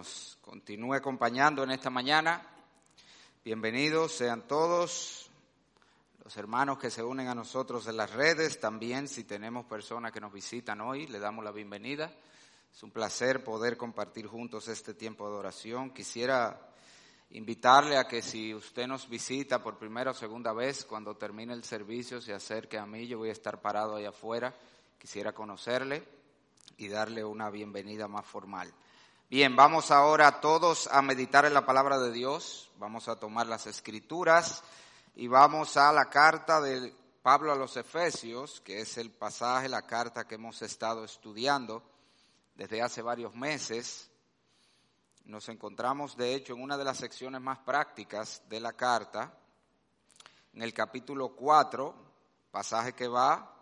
Nos continúe acompañando en esta mañana. Bienvenidos sean todos los hermanos que se unen a nosotros en las redes. También si tenemos personas que nos visitan hoy, le damos la bienvenida. Es un placer poder compartir juntos este tiempo de oración. Quisiera invitarle a que si usted nos visita por primera o segunda vez, cuando termine el servicio, se acerque a mí. Yo voy a estar parado ahí afuera. Quisiera conocerle y darle una bienvenida más formal. Bien, vamos ahora todos a meditar en la palabra de Dios, vamos a tomar las escrituras y vamos a la carta de Pablo a los Efesios, que es el pasaje, la carta que hemos estado estudiando desde hace varios meses. Nos encontramos, de hecho, en una de las secciones más prácticas de la carta, en el capítulo 4, pasaje que va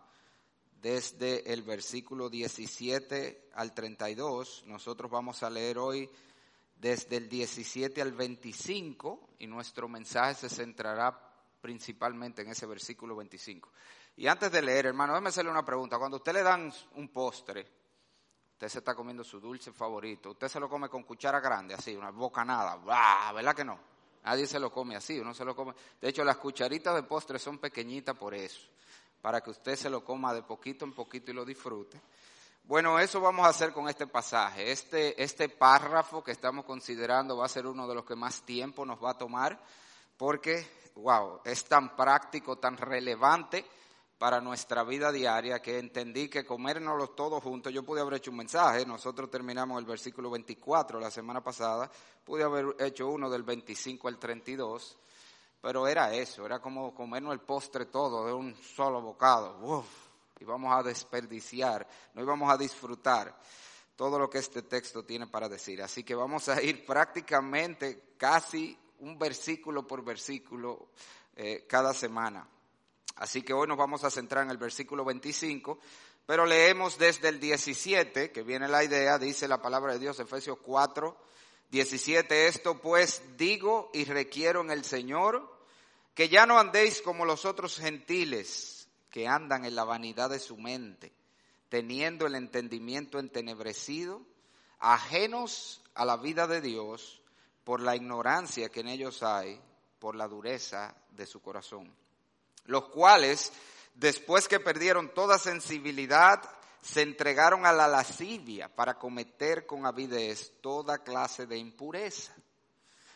desde el versículo 17 al 32. Nosotros vamos a leer hoy desde el 17 al 25 y nuestro mensaje se centrará principalmente en ese versículo 25. Y antes de leer, hermano, déjeme hacerle una pregunta. Cuando usted le dan un postre, usted se está comiendo su dulce favorito, usted se lo come con cuchara grande, así, una bocanada, ¿verdad que no? Nadie se lo come así, uno se lo come. De hecho, las cucharitas de postre son pequeñitas por eso para que usted se lo coma de poquito en poquito y lo disfrute. Bueno, eso vamos a hacer con este pasaje. Este, este párrafo que estamos considerando va a ser uno de los que más tiempo nos va a tomar porque, wow, es tan práctico, tan relevante para nuestra vida diaria que entendí que comérnoslo todos juntos, yo pude haber hecho un mensaje, nosotros terminamos el versículo 24 la semana pasada, pude haber hecho uno del 25 al 32, pero era eso, era como comernos el postre todo de un solo bocado. Uf, y vamos a desperdiciar, no íbamos a disfrutar todo lo que este texto tiene para decir. Así que vamos a ir prácticamente casi un versículo por versículo eh, cada semana. Así que hoy nos vamos a centrar en el versículo 25, pero leemos desde el 17, que viene la idea, dice la palabra de Dios, Efesios 4, 17, esto pues digo y requiero en el Señor que ya no andéis como los otros gentiles que andan en la vanidad de su mente, teniendo el entendimiento entenebrecido, ajenos a la vida de Dios por la ignorancia que en ellos hay, por la dureza de su corazón, los cuales, después que perdieron toda sensibilidad, se entregaron a la lascivia para cometer con avidez toda clase de impureza.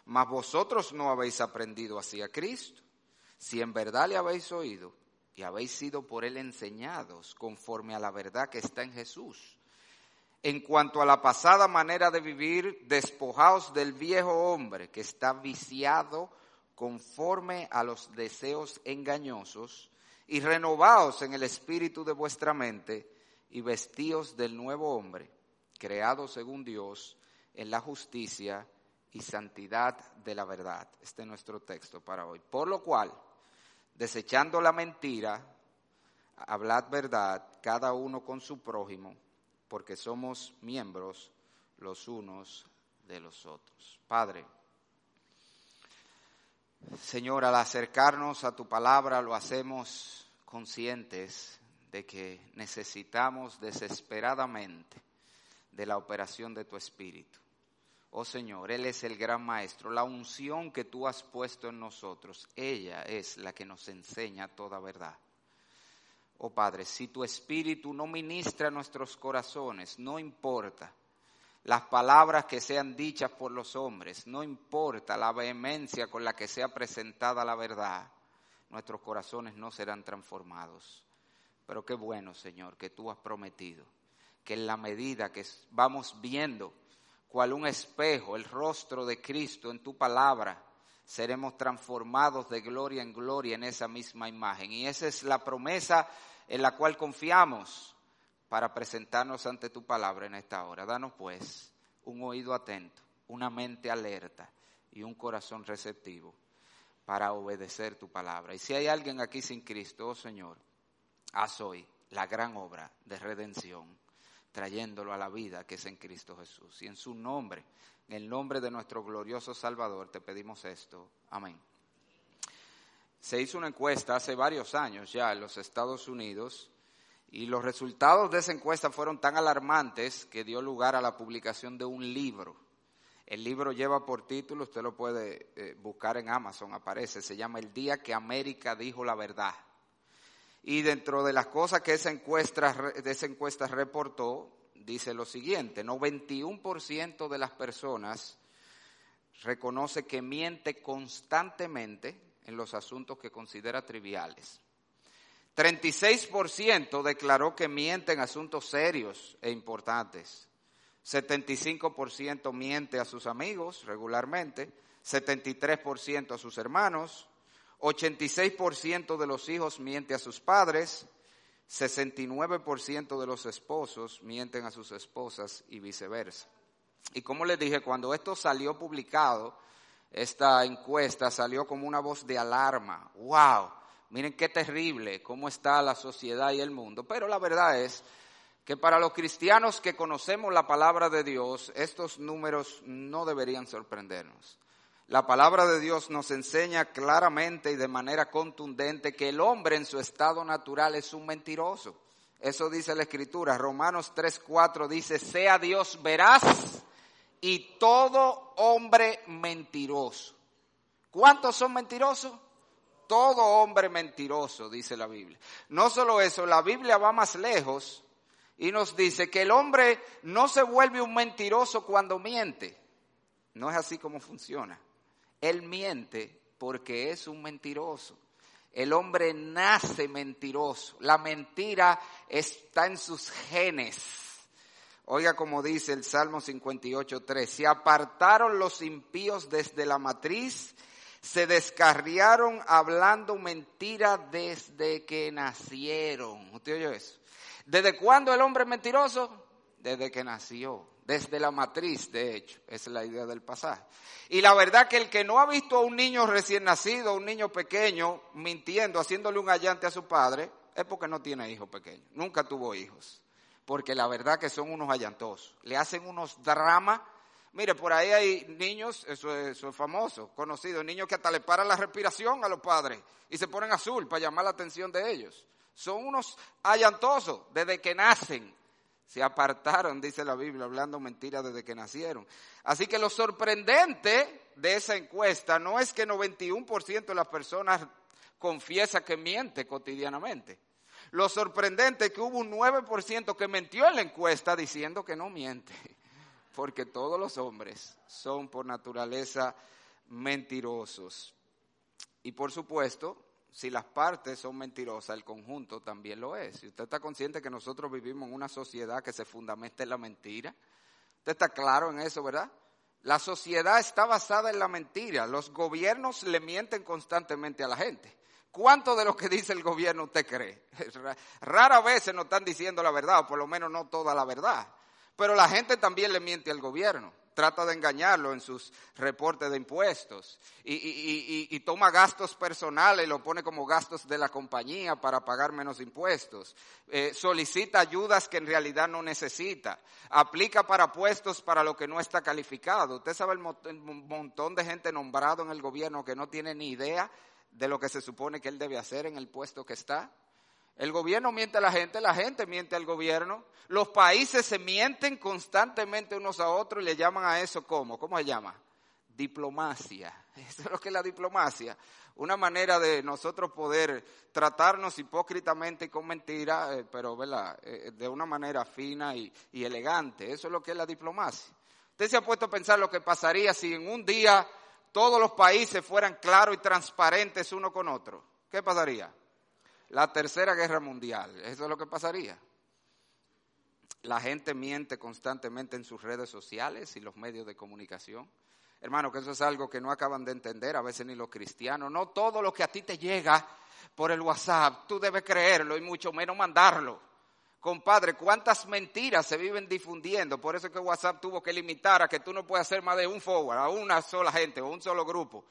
Mas vosotros no habéis aprendido así a Cristo, si en verdad le habéis oído y habéis sido por él enseñados conforme a la verdad que está en Jesús. En cuanto a la pasada manera de vivir, despojaos del viejo hombre que está viciado conforme a los deseos engañosos y renovaos en el espíritu de vuestra mente y vestíos del nuevo hombre, creado según Dios en la justicia y santidad de la verdad. Este es nuestro texto para hoy. Por lo cual, desechando la mentira, hablad verdad cada uno con su prójimo, porque somos miembros los unos de los otros. Padre, Señor, al acercarnos a tu palabra lo hacemos conscientes de que necesitamos desesperadamente de la operación de tu Espíritu. Oh Señor, Él es el gran Maestro. La unción que tú has puesto en nosotros, ella es la que nos enseña toda verdad. Oh Padre, si tu Espíritu no ministra nuestros corazones, no importa las palabras que sean dichas por los hombres, no importa la vehemencia con la que sea presentada la verdad, nuestros corazones no serán transformados. Pero qué bueno, Señor, que tú has prometido que en la medida que vamos viendo cual un espejo el rostro de Cristo en tu palabra, seremos transformados de gloria en gloria en esa misma imagen. Y esa es la promesa en la cual confiamos para presentarnos ante tu palabra en esta hora. Danos pues un oído atento, una mente alerta y un corazón receptivo para obedecer tu palabra. Y si hay alguien aquí sin Cristo, oh Señor, haz hoy la gran obra de redención, trayéndolo a la vida que es en Cristo Jesús. Y en su nombre, en el nombre de nuestro glorioso Salvador, te pedimos esto. Amén. Se hizo una encuesta hace varios años ya en los Estados Unidos y los resultados de esa encuesta fueron tan alarmantes que dio lugar a la publicación de un libro. El libro lleva por título, usted lo puede eh, buscar en Amazon, aparece, se llama El día que América dijo la verdad. Y dentro de las cosas que esa encuesta, esa encuesta reportó, dice lo siguiente, 91% de las personas reconoce que miente constantemente en los asuntos que considera triviales. 36% declaró que miente en asuntos serios e importantes. 75% miente a sus amigos regularmente, 73% a sus hermanos, 86% de los hijos miente a sus padres, 69% de los esposos mienten a sus esposas y viceversa. Y como les dije, cuando esto salió publicado, esta encuesta salió como una voz de alarma. ¡Wow! Miren qué terrible cómo está la sociedad y el mundo. Pero la verdad es que para los cristianos que conocemos la palabra de Dios, estos números no deberían sorprendernos. La palabra de Dios nos enseña claramente y de manera contundente que el hombre en su estado natural es un mentiroso. Eso dice la Escritura. Romanos 3:4 dice, sea Dios veraz y todo hombre mentiroso. ¿Cuántos son mentirosos? Todo hombre mentiroso, dice la Biblia. No solo eso, la Biblia va más lejos y nos dice que el hombre no se vuelve un mentiroso cuando miente. No es así como funciona. Él miente porque es un mentiroso. El hombre nace mentiroso. La mentira está en sus genes. Oiga como dice el Salmo 58.3, se apartaron los impíos desde la matriz, se descarriaron hablando mentira desde que nacieron. ¿Usted oyó eso? ¿Desde cuándo el hombre es mentiroso? Desde que nació, desde la matriz, de hecho, es la idea del pasaje. Y la verdad que el que no ha visto a un niño recién nacido, un niño pequeño, mintiendo, haciéndole un allante a su padre, es porque no tiene hijos pequeños, nunca tuvo hijos porque la verdad que son unos allantosos. Le hacen unos dramas. Mire, por ahí hay niños, eso es, famoso, conocido, niños que hasta le paran la respiración a los padres y se ponen azul para llamar la atención de ellos. Son unos allantosos desde que nacen. Se apartaron, dice la Biblia, hablando mentiras desde que nacieron. Así que lo sorprendente de esa encuesta no es que 91% de las personas confiesa que miente cotidianamente. Lo sorprendente es que hubo un 9% que mentió en la encuesta diciendo que no miente, porque todos los hombres son por naturaleza mentirosos. Y por supuesto, si las partes son mentirosas, el conjunto también lo es. Y usted está consciente que nosotros vivimos en una sociedad que se fundamenta en la mentira. Usted está claro en eso, ¿verdad? La sociedad está basada en la mentira. Los gobiernos le mienten constantemente a la gente. ¿Cuánto de lo que dice el gobierno usted cree? Rara vez se nos están diciendo la verdad, o por lo menos no toda la verdad. Pero la gente también le miente al gobierno, trata de engañarlo en sus reportes de impuestos y, toma gastos personales, lo pone como gastos de la compañía para pagar menos impuestos. Eh, solicita ayudas que en realidad no necesita. Aplica para puestos para lo que no está calificado. Usted sabe el montón de gente nombrado en el gobierno que no tiene ni idea de lo que se supone que él debe hacer en el puesto que está. El gobierno miente a la gente, la gente miente al gobierno. Los países se mienten constantemente unos a otros y le llaman a eso ¿cómo? ¿Cómo se llama? Diplomacia. Eso es lo que es la diplomacia. Una manera de nosotros poder tratarnos hipócritamente y con mentira, eh, pero eh, de una manera fina y, y elegante. Eso es lo que es la diplomacia. Usted se ha puesto a pensar lo que pasaría si en un día todos los países fueran claros y transparentes uno con otro, ¿qué pasaría? La tercera guerra mundial, eso es lo que pasaría. La gente miente constantemente en sus redes sociales y los medios de comunicación. Hermano, que eso es algo que no acaban de entender a veces ni los cristianos. No todo lo que a ti te llega por el WhatsApp, tú debes creerlo y mucho menos mandarlo. Compadre, cuántas mentiras se viven difundiendo. Por eso es que WhatsApp tuvo que limitar a que tú no puedas hacer más de un forward, a una sola gente o un solo grupo.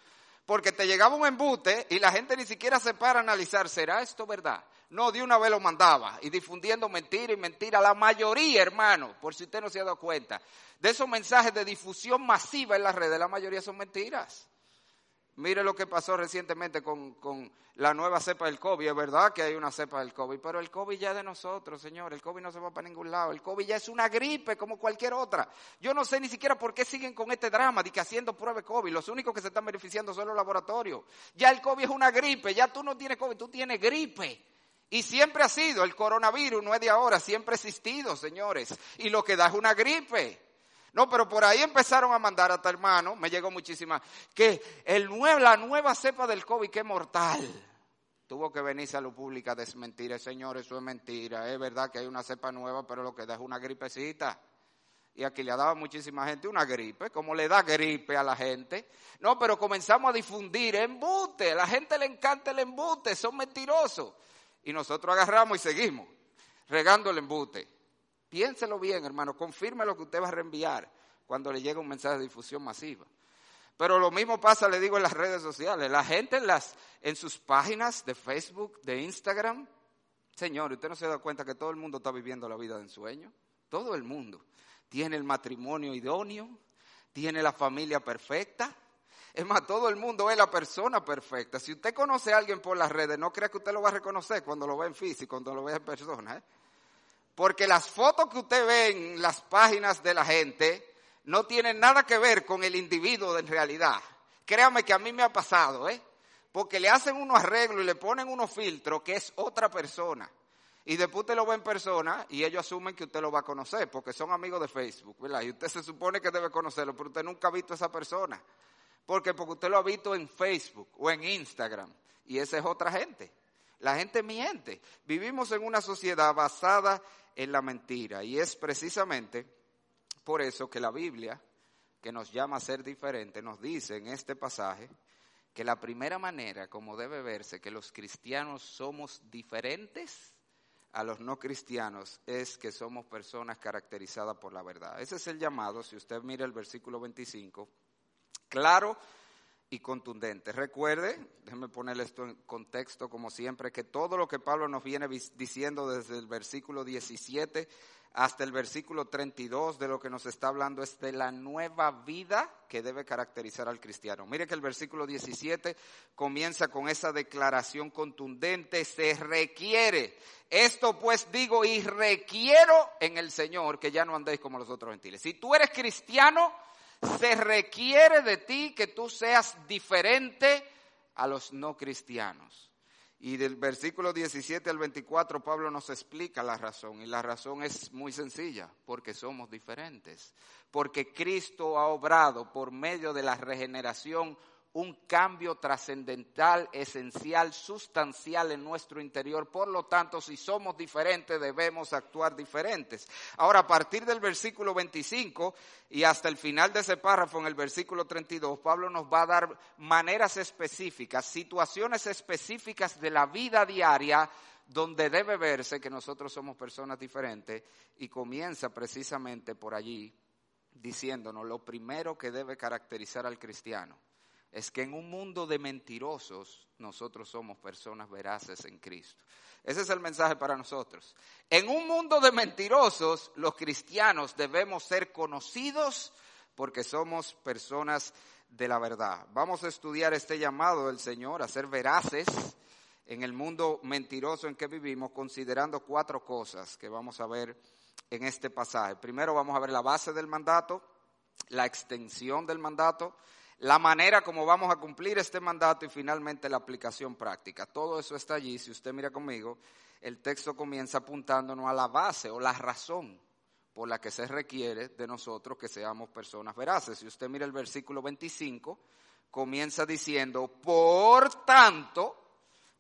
Porque te llegaba un embute y la gente ni siquiera se para a analizar, ¿será esto verdad? No, de una vez lo mandaba y difundiendo mentira y mentira. La mayoría, hermano, por si usted no se ha dado cuenta, de esos mensajes de difusión masiva en las redes, la mayoría son mentiras. Mire lo que pasó recientemente con, la nueva cepa del COVID. Es verdad que hay una cepa del COVID, pero el COVID ya es de nosotros, señor. El COVID no se va para ningún lado. El COVID ya es una gripe como cualquier otra. Yo no sé ni siquiera por qué siguen con este drama de que haciendo pruebas COVID. Los únicos que se están beneficiando son los laboratorios. Ya el COVID es una gripe. Ya tú no tienes COVID, tú tienes gripe. Y siempre ha sido, el coronavirus no es de ahora, siempre ha existido, señores. Y lo que da es una gripe. No, pero por ahí empezaron a mandar hasta hermano, me llegó muchísima, que el la nueva cepa del COVID que es mortal. Tuvo que venirse a lo público a desmentir, señor, eso es mentira. Es verdad que hay una cepa nueva, pero lo que da es una gripecita. Y aquí le ha dado a muchísima gente una gripe, como le da gripe a la gente. No, pero comenzamos a difundir embute. La gente le encanta el embute, son mentirosos. Y nosotros agarramos y seguimos regando el embute. Piénselo bien, hermano, confirme lo que usted va a reenviar cuando le llegue un mensaje de difusión masiva. Pero lo mismo pasa, le digo, en las redes sociales. La gente en, las, en sus páginas de Facebook, de Instagram, señor, ¿usted no se da cuenta que todo el mundo está viviendo la vida de ensueño? Todo el mundo. Tiene el matrimonio idóneo, tiene la familia perfecta. Es más, todo el mundo es la persona perfecta. Si usted conoce a alguien por las redes, no crea que usted lo va a reconocer cuando lo ve en físico, cuando lo ve en persona. ¿eh? Porque las fotos que usted ve en las páginas de la gente no tienen nada que ver con el individuo en realidad. Créame que a mí me ha pasado, ¿eh? Porque le hacen unos arreglos y le ponen unos filtros que es otra persona. Y después usted lo ve en persona y ellos asumen que usted lo va a conocer porque son amigos de Facebook, ¿verdad? Y usted se supone que debe conocerlo, pero usted nunca ha visto a esa persona. Porque porque usted lo ha visto en Facebook o en Instagram y esa es otra gente. La gente miente. Vivimos en una sociedad basada en la mentira. Y es precisamente por eso que la Biblia, que nos llama a ser diferente, nos dice en este pasaje que la primera manera como debe verse que los cristianos somos diferentes a los no cristianos es que somos personas caracterizadas por la verdad. Ese es el llamado, si usted mira el versículo 25, claro y contundente. Recuerde, déjeme ponerle esto en contexto como siempre, que todo lo que Pablo nos viene diciendo desde el versículo 17 hasta el versículo 32 de lo que nos está hablando es de la nueva vida que debe caracterizar al cristiano. Mire que el versículo 17 comienza con esa declaración contundente, se requiere. Esto pues digo y requiero en el Señor que ya no andéis como los otros gentiles. Si tú eres cristiano, se requiere de ti que tú seas diferente a los no cristianos. Y del versículo 17 al 24 Pablo nos explica la razón. Y la razón es muy sencilla, porque somos diferentes. Porque Cristo ha obrado por medio de la regeneración un cambio trascendental, esencial, sustancial en nuestro interior. Por lo tanto, si somos diferentes, debemos actuar diferentes. Ahora, a partir del versículo 25 y hasta el final de ese párrafo, en el versículo 32, Pablo nos va a dar maneras específicas, situaciones específicas de la vida diaria donde debe verse que nosotros somos personas diferentes y comienza precisamente por allí diciéndonos lo primero que debe caracterizar al cristiano es que en un mundo de mentirosos nosotros somos personas veraces en Cristo. Ese es el mensaje para nosotros. En un mundo de mentirosos, los cristianos debemos ser conocidos porque somos personas de la verdad. Vamos a estudiar este llamado del Señor a ser veraces en el mundo mentiroso en que vivimos, considerando cuatro cosas que vamos a ver en este pasaje. Primero vamos a ver la base del mandato, la extensión del mandato, la manera como vamos a cumplir este mandato y finalmente la aplicación práctica. Todo eso está allí. Si usted mira conmigo, el texto comienza apuntándonos a la base o la razón por la que se requiere de nosotros que seamos personas veraces. Si usted mira el versículo 25, comienza diciendo, por tanto,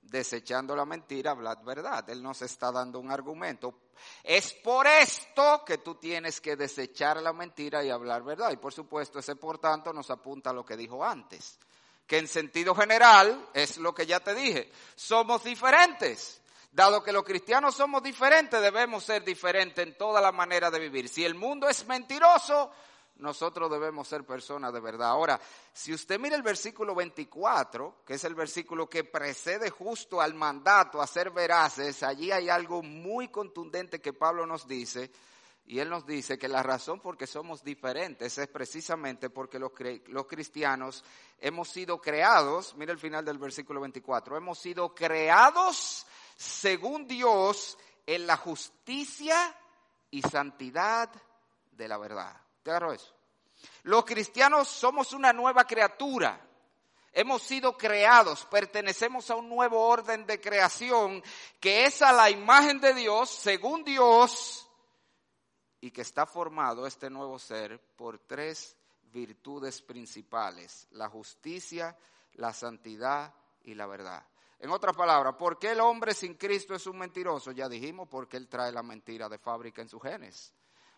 desechando la mentira, hablad verdad. Él nos está dando un argumento. Es por esto que tú tienes que desechar la mentira y hablar verdad. Y por supuesto, ese por tanto nos apunta a lo que dijo antes, que en sentido general es lo que ya te dije. Somos diferentes. Dado que los cristianos somos diferentes, debemos ser diferentes en toda la manera de vivir. Si el mundo es mentiroso, nosotros debemos ser personas de verdad. Ahora, si usted mira el versículo 24, que es el versículo que precede justo al mandato a ser veraces, allí hay algo muy contundente que Pablo nos dice, Y él nos dice que la razón por que somos diferentes es precisamente porque los, los, cristianos hemos sido creados, mira el final del versículo 24, hemos sido creados según Dios en la justicia y santidad de la verdad. ¿Te agarro eso? Los cristianos somos una nueva criatura. Hemos sido creados, pertenecemos a un nuevo orden de creación que es a la imagen de Dios, según Dios, y que está formado este nuevo ser por tres virtudes principales, la justicia, la santidad y la verdad. En otras palabras, ¿por qué el hombre sin Cristo es un mentiroso? Ya dijimos, porque él trae la mentira de fábrica en sus genes.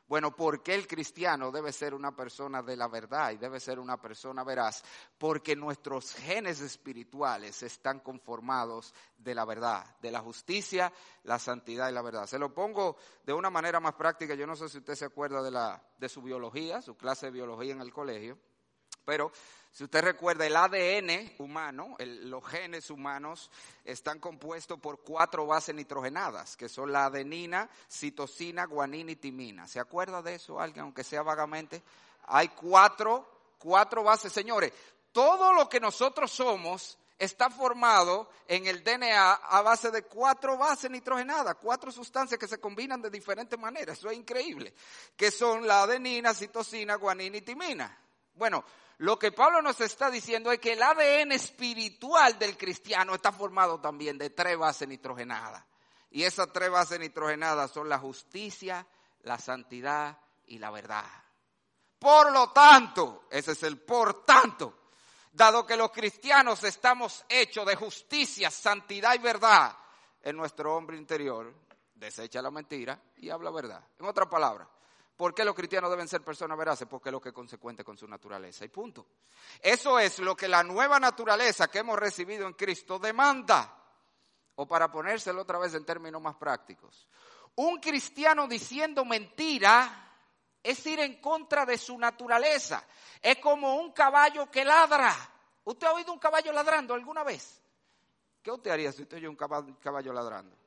Bueno, ¿por qué el cristiano debe ser una persona de la verdad y debe ser una persona veraz? Porque nuestros genes espirituales están conformados de la verdad, de la justicia, la santidad y la verdad. Se lo pongo de una manera más práctica. Yo no sé si usted se acuerda de, la, de su biología, su clase de biología en el colegio, pero si usted recuerda, el ADN humano, los genes humanos, están compuestos por cuatro bases nitrogenadas, que son la adenina, citosina, guanina y timina. ¿Se acuerda de eso alguien, aunque sea vagamente? Hay cuatro, cuatro bases. Señores, todo lo que nosotros somos está formado en el DNA a base de cuatro bases nitrogenadas, cuatro sustancias que se combinan de diferentes maneras. Eso es increíble. Que son la adenina, citosina, guanina y timina. Bueno, lo que Pablo nos está diciendo es que el ADN espiritual del cristiano está formado también de tres bases nitrogenadas. Y esas tres bases nitrogenadas son la justicia, la santidad y la verdad. Por lo tanto, ese es el por tanto, dado que los cristianos estamos hechos de justicia, santidad y verdad, en nuestro hombre interior desecha la mentira y habla verdad. En otras palabras, ¿Por qué los cristianos deben ser personas veraces? Porque es lo que es consecuente con su naturaleza. Y punto. Eso es lo que la nueva naturaleza que hemos recibido en Cristo demanda. O para ponérselo otra vez en términos más prácticos. Un cristiano diciendo mentira es ir en contra de su naturaleza. Es como un caballo que ladra. ¿Usted ha oído un caballo ladrando alguna vez? ¿Qué usted haría si usted oye un caballo ladrando?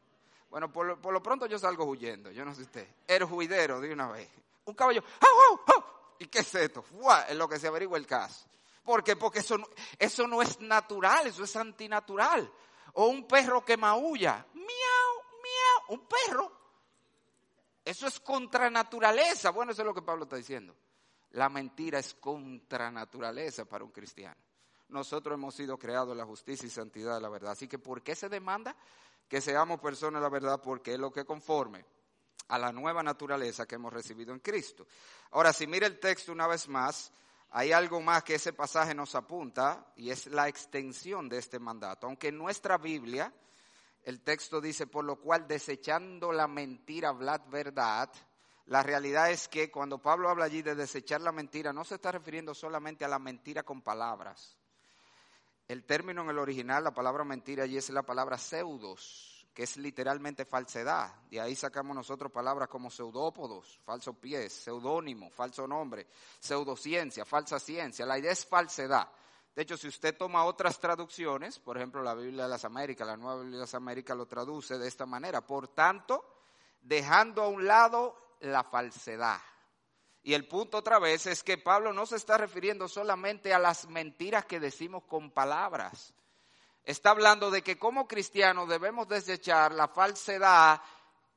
Bueno, por lo, pronto yo salgo huyendo, yo no sé usted. El juidero de una vez. Un caballo, ¿y qué es esto? Es lo que se averigua el caso. ¿Por qué? Porque eso eso no es natural, eso es antinatural. O un perro que maulla, miau, miau, un perro. Eso es contra naturaleza. Bueno, eso es lo que Pablo está diciendo. La mentira es contra naturaleza para un cristiano. Nosotros hemos sido creados en la justicia y santidad de la verdad. Así que, ¿por qué se demanda? Que seamos personas de la verdad porque es lo que conforme a la nueva naturaleza que hemos recibido en Cristo. Ahora, si mira el texto una vez más, hay algo más que ese pasaje nos apunta y es la extensión de este mandato. Aunque en nuestra Biblia el texto dice, por lo cual desechando la mentira, hablad verdad, la realidad es que cuando Pablo habla allí de desechar la mentira, no se está refiriendo solamente a la mentira con palabras, el término en el original, la palabra mentira allí es la palabra pseudos, que es literalmente falsedad. De ahí sacamos nosotros palabras como pseudópodos, falso pies, seudónimo, falso nombre, pseudociencia, falsa ciencia. La idea es falsedad. De hecho, si usted toma otras traducciones, por ejemplo, la Biblia de las Américas, la Nueva Biblia de las Américas lo traduce de esta manera. Por tanto, dejando a un lado la falsedad. Y el punto otra vez es que Pablo no se está refiriendo solamente a las mentiras que decimos con palabras. Está hablando de que como cristianos debemos desechar la falsedad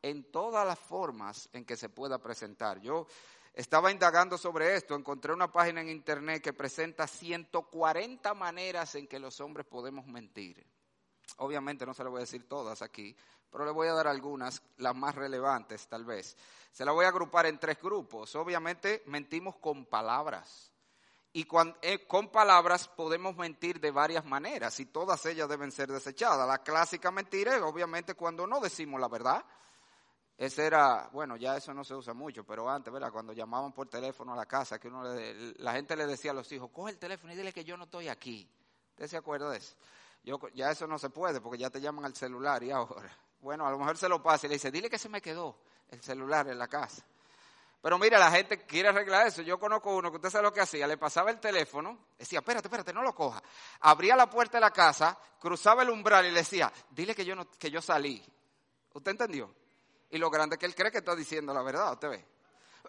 en todas las formas en que se pueda presentar. Yo estaba indagando sobre esto, encontré una página en internet que presenta 140 maneras en que los hombres podemos mentir. Obviamente no se lo voy a decir todas aquí, pero le voy a dar algunas, las más relevantes tal vez. Se las voy a agrupar en tres grupos. Obviamente mentimos con palabras. Y eh, con, palabras podemos mentir de varias maneras y todas ellas deben ser desechadas. La clásica mentira es obviamente cuando no decimos la verdad. Ese era, bueno, ya eso no se usa mucho, pero antes, ¿verdad? Cuando llamaban por teléfono a la casa, que uno la gente le decía a los hijos, coge el teléfono y dile que yo no estoy aquí. ¿Usted se acuerda de eso? Yo, ya eso no se puede porque ya te llaman al celular y ahora. Bueno, a lo mejor se lo pasa y le dice, dile que se me quedó el celular en la casa. Pero mira, la gente quiere arreglar eso. Yo conozco uno que usted sabe lo que hacía. Le pasaba el teléfono, decía, espérate, espérate, no lo coja. Abría la puerta de la casa, cruzaba el umbral y le decía, dile que yo, no, que yo salí. ¿Usted entendió? Y lo grande que él cree que está diciendo la verdad, usted ve.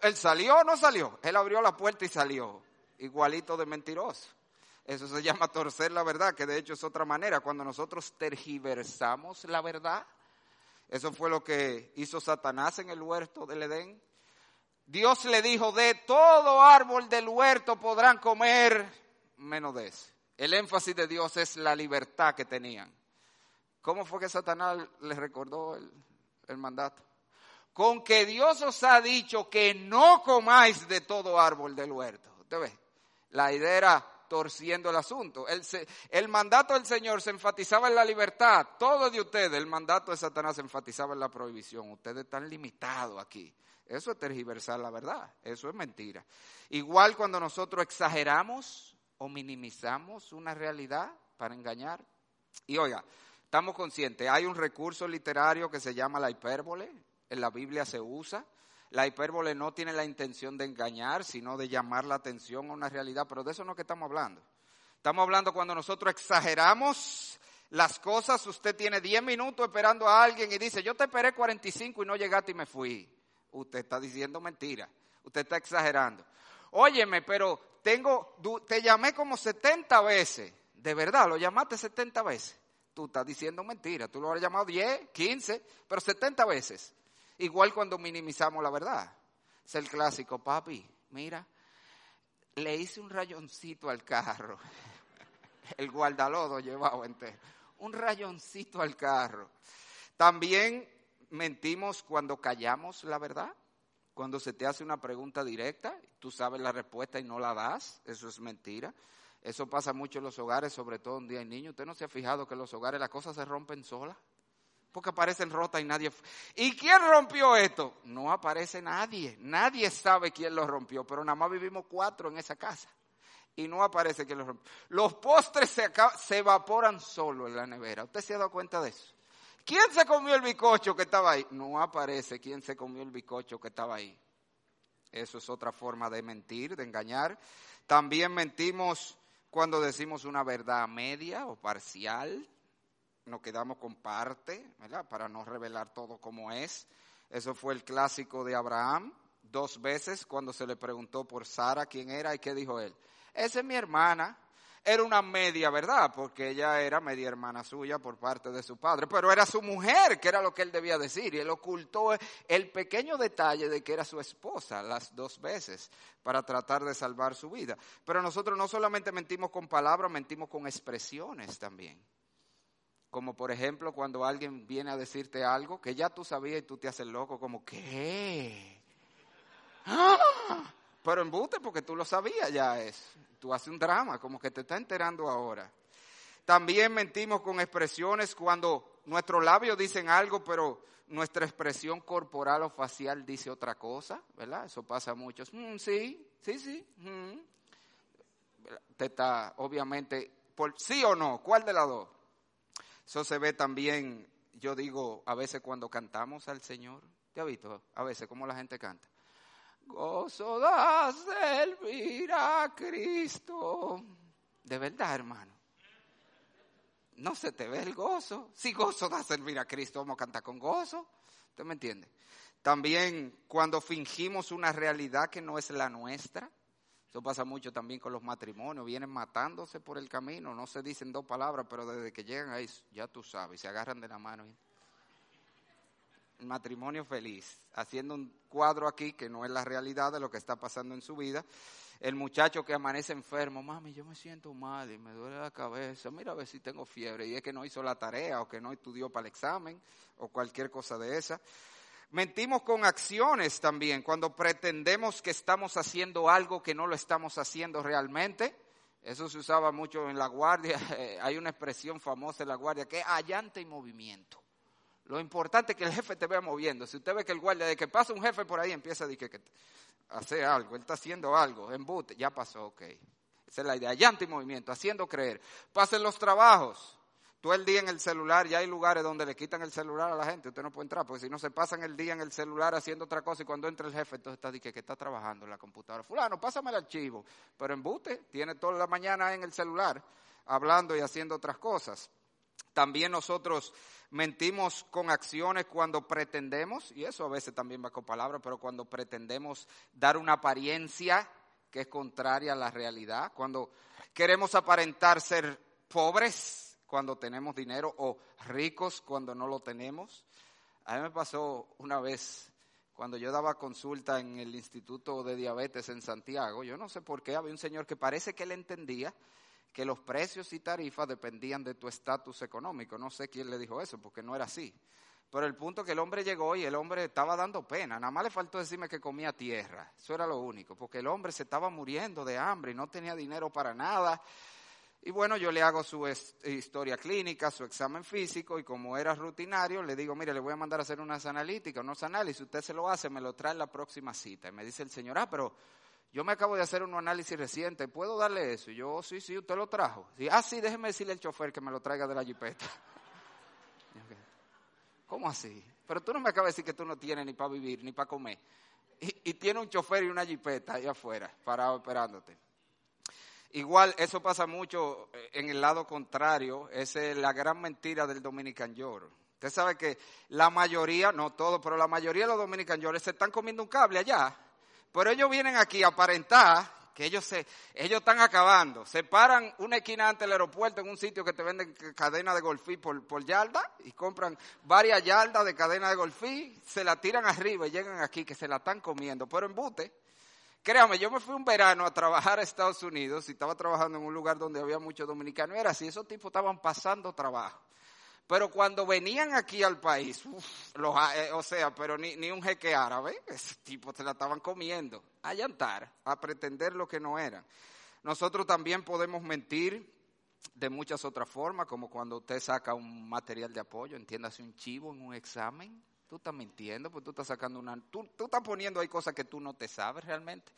Él salió o no salió. Él abrió la puerta y salió. Igualito de mentiroso. Eso se llama torcer la verdad, que de hecho es otra manera. Cuando nosotros tergiversamos la verdad, eso fue lo que hizo Satanás en el huerto del Edén. Dios le dijo, de todo árbol del huerto podrán comer, menos de ese. El énfasis de Dios es la libertad que tenían. ¿Cómo fue que Satanás les recordó el, mandato? Con que Dios os ha dicho que no comáis de todo árbol del huerto. Usted ve, la idea era torciendo el asunto. El, mandato del Señor se enfatizaba en la libertad, todo de ustedes. El mandato de Satanás se enfatizaba en la prohibición. Ustedes están limitados aquí. Eso es tergiversar la verdad, eso es mentira. Igual cuando nosotros exageramos o minimizamos una realidad para engañar. Y oiga, Estamos conscientes, hay un recurso literario que se llama la hipérbole, en la Biblia se usa. La hipérbole no tiene la intención de engañar, sino de llamar la atención a una realidad, pero de eso no es que estamos hablando. Estamos hablando cuando nosotros exageramos las cosas, usted tiene 10 minutos esperando a alguien y dice, yo te esperé 45 y no llegaste y me fui. Usted está diciendo mentira, usted está exagerando. Óyeme, pero tengo, te llamé como 70 veces, de verdad, lo llamaste 70 veces tú estás diciendo mentira. Tú lo has llamado 10, 15, pero 70 veces. Igual cuando minimizamos la verdad. Es el clásico, papi, mira, le hice un rayoncito al carro. El guardalodo llevado entero. Un rayoncito al carro. También mentimos cuando callamos la verdad. Cuando se te hace una pregunta directa, tú sabes la respuesta y no la das, eso es mentira. Eso pasa mucho en los hogares, sobre todo un día hay niños. ¿Usted no se ha fijado que en los hogares las cosas se rompen solas? Porque aparecen rotas y nadie... ¿Y quién rompió esto? No aparece nadie. Nadie sabe quién lo rompió, pero nada más vivimos cuatro en esa casa. Y no aparece quién lo rompió. Los postres se, evaporan solo en la nevera. ¿Usted se ha dado cuenta de eso? ¿Quién se comió el bicocho que estaba ahí? No aparece quién se comió el bicocho que estaba ahí. Eso es otra forma de mentir, de engañar. También mentimos cuando decimos una verdad media o parcial, nos quedamos con parte, ¿verdad? Para no revelar todo como es. Eso fue el clásico de Abraham, dos veces cuando se le preguntó por Sara quién era y qué dijo él. Esa es mi hermana era una media verdad, porque ella era media hermana suya por parte de su padre, pero era su mujer, que era lo que él debía decir, y él ocultó el pequeño detalle de que era su esposa las dos veces para tratar de salvar su vida. Pero nosotros no solamente mentimos con palabras, mentimos con expresiones también. Como por ejemplo cuando alguien viene a decirte algo que ya tú sabías y tú te haces loco, como, ¿qué? ¡Ah! Pero embute porque tú lo sabías ya es. Tú haces un drama, como que te está enterando ahora. También mentimos con expresiones cuando nuestros labios dicen algo, pero nuestra expresión corporal o facial dice otra cosa, ¿verdad? Eso pasa a muchos. Mm, sí, sí, sí. Mm. Te está, obviamente, por sí o no, ¿cuál de las dos? Eso se ve también, yo digo, a veces cuando cantamos al Señor. ¿Te has visto? A veces cómo la gente canta. Gozo da servir a Cristo. De verdad, hermano. No se te ve el gozo. Si gozo da servir a Cristo, vamos a cantar con gozo. ¿Usted me entiende? También cuando fingimos una realidad que no es la nuestra. Eso pasa mucho también con los matrimonios. Vienen matándose por el camino. No se dicen dos palabras, pero desde que llegan ahí, ya tú sabes, se agarran de la mano matrimonio feliz, haciendo un cuadro aquí que no es la realidad de lo que está pasando en su vida. El muchacho que amanece enfermo, mami, yo me siento mal y me duele la cabeza, mira a ver si tengo fiebre, y es que no hizo la tarea o que no estudió para el examen o cualquier cosa de esa. Mentimos con acciones también, cuando pretendemos que estamos haciendo algo que no lo estamos haciendo realmente. Eso se usaba mucho en la guardia, hay una expresión famosa en la guardia que es allante y movimiento. Lo importante es que el jefe te vea moviendo. Si usted ve que el guardia, de que pasa un jefe por ahí, empieza a decir que, hace algo, él está haciendo algo, embute, ya pasó, ok. Esa es la idea, llante y movimiento, haciendo creer. Pasen los trabajos. Todo el día en el celular, ya hay lugares donde le quitan el celular a la gente, usted no puede entrar, porque si no se pasan el día en el celular haciendo otra cosa y cuando entra el jefe, entonces está diciendo que está trabajando en la computadora. Fulano, pásame el archivo. Pero embute, tiene toda la mañana en el celular hablando y haciendo otras cosas. También nosotros mentimos con acciones cuando pretendemos, y eso a veces también va con palabras, pero cuando pretendemos dar una apariencia que es contraria a la realidad, cuando queremos aparentar ser pobres cuando tenemos dinero o ricos cuando no lo tenemos. A mí me pasó una vez cuando yo daba consulta en el Instituto de Diabetes en Santiago, yo no sé por qué, había un señor que parece que él entendía que los precios y tarifas dependían de tu estatus económico. No sé quién le dijo eso, porque no era así. Pero el punto que el hombre llegó y el hombre estaba dando pena. Nada más le faltó decirme que comía tierra. Eso era lo único, porque el hombre se estaba muriendo de hambre y no tenía dinero para nada. Y bueno, yo le hago su historia clínica, su examen físico y como era rutinario, le digo, mire, le voy a mandar a hacer unas analíticas, unos análisis, usted se lo hace, me lo trae en la próxima cita. Y me dice el señor, ah, pero yo me acabo de hacer un análisis reciente, ¿puedo darle eso? Y yo, oh, sí, sí, usted lo trajo. Sí, ah, sí, déjeme decirle al chofer que me lo traiga de la jipeta. ¿Cómo así? Pero tú no me acabas de decir que tú no tienes ni para vivir, ni para comer. Y, y tiene un chofer y una jipeta ahí afuera, parado esperándote. Igual, eso pasa mucho eh, en el lado contrario, es la gran mentira del Dominican York. Usted sabe que la mayoría, no todo, pero la mayoría de los Dominican York se están comiendo un cable allá. Pero ellos vienen aquí a aparentar que ellos se, ellos están acabando. Se paran una esquina ante el aeropuerto en un sitio que te venden cadena de golfí por, por yarda y compran varias yardas de cadena de golfí, se la tiran arriba y llegan aquí que se la están comiendo. Pero en bute, Créame, yo me fui un verano a trabajar a Estados Unidos y estaba trabajando en un lugar donde había muchos dominicanos. Era así, esos tipos estaban pasando trabajo. Pero cuando venían aquí al país, los, eh, o sea, pero ni, ni, un jeque árabe, ese tipo se la estaban comiendo, a llantar, a pretender lo que no eran. Nosotros también podemos mentir de muchas otras formas, como cuando usted saca un material de apoyo, entiéndase un chivo en un examen, Tú estás mintiendo, pues tú estás sacando una... Tú, tú estás poniendo ahí cosas que tú no te sabes realmente.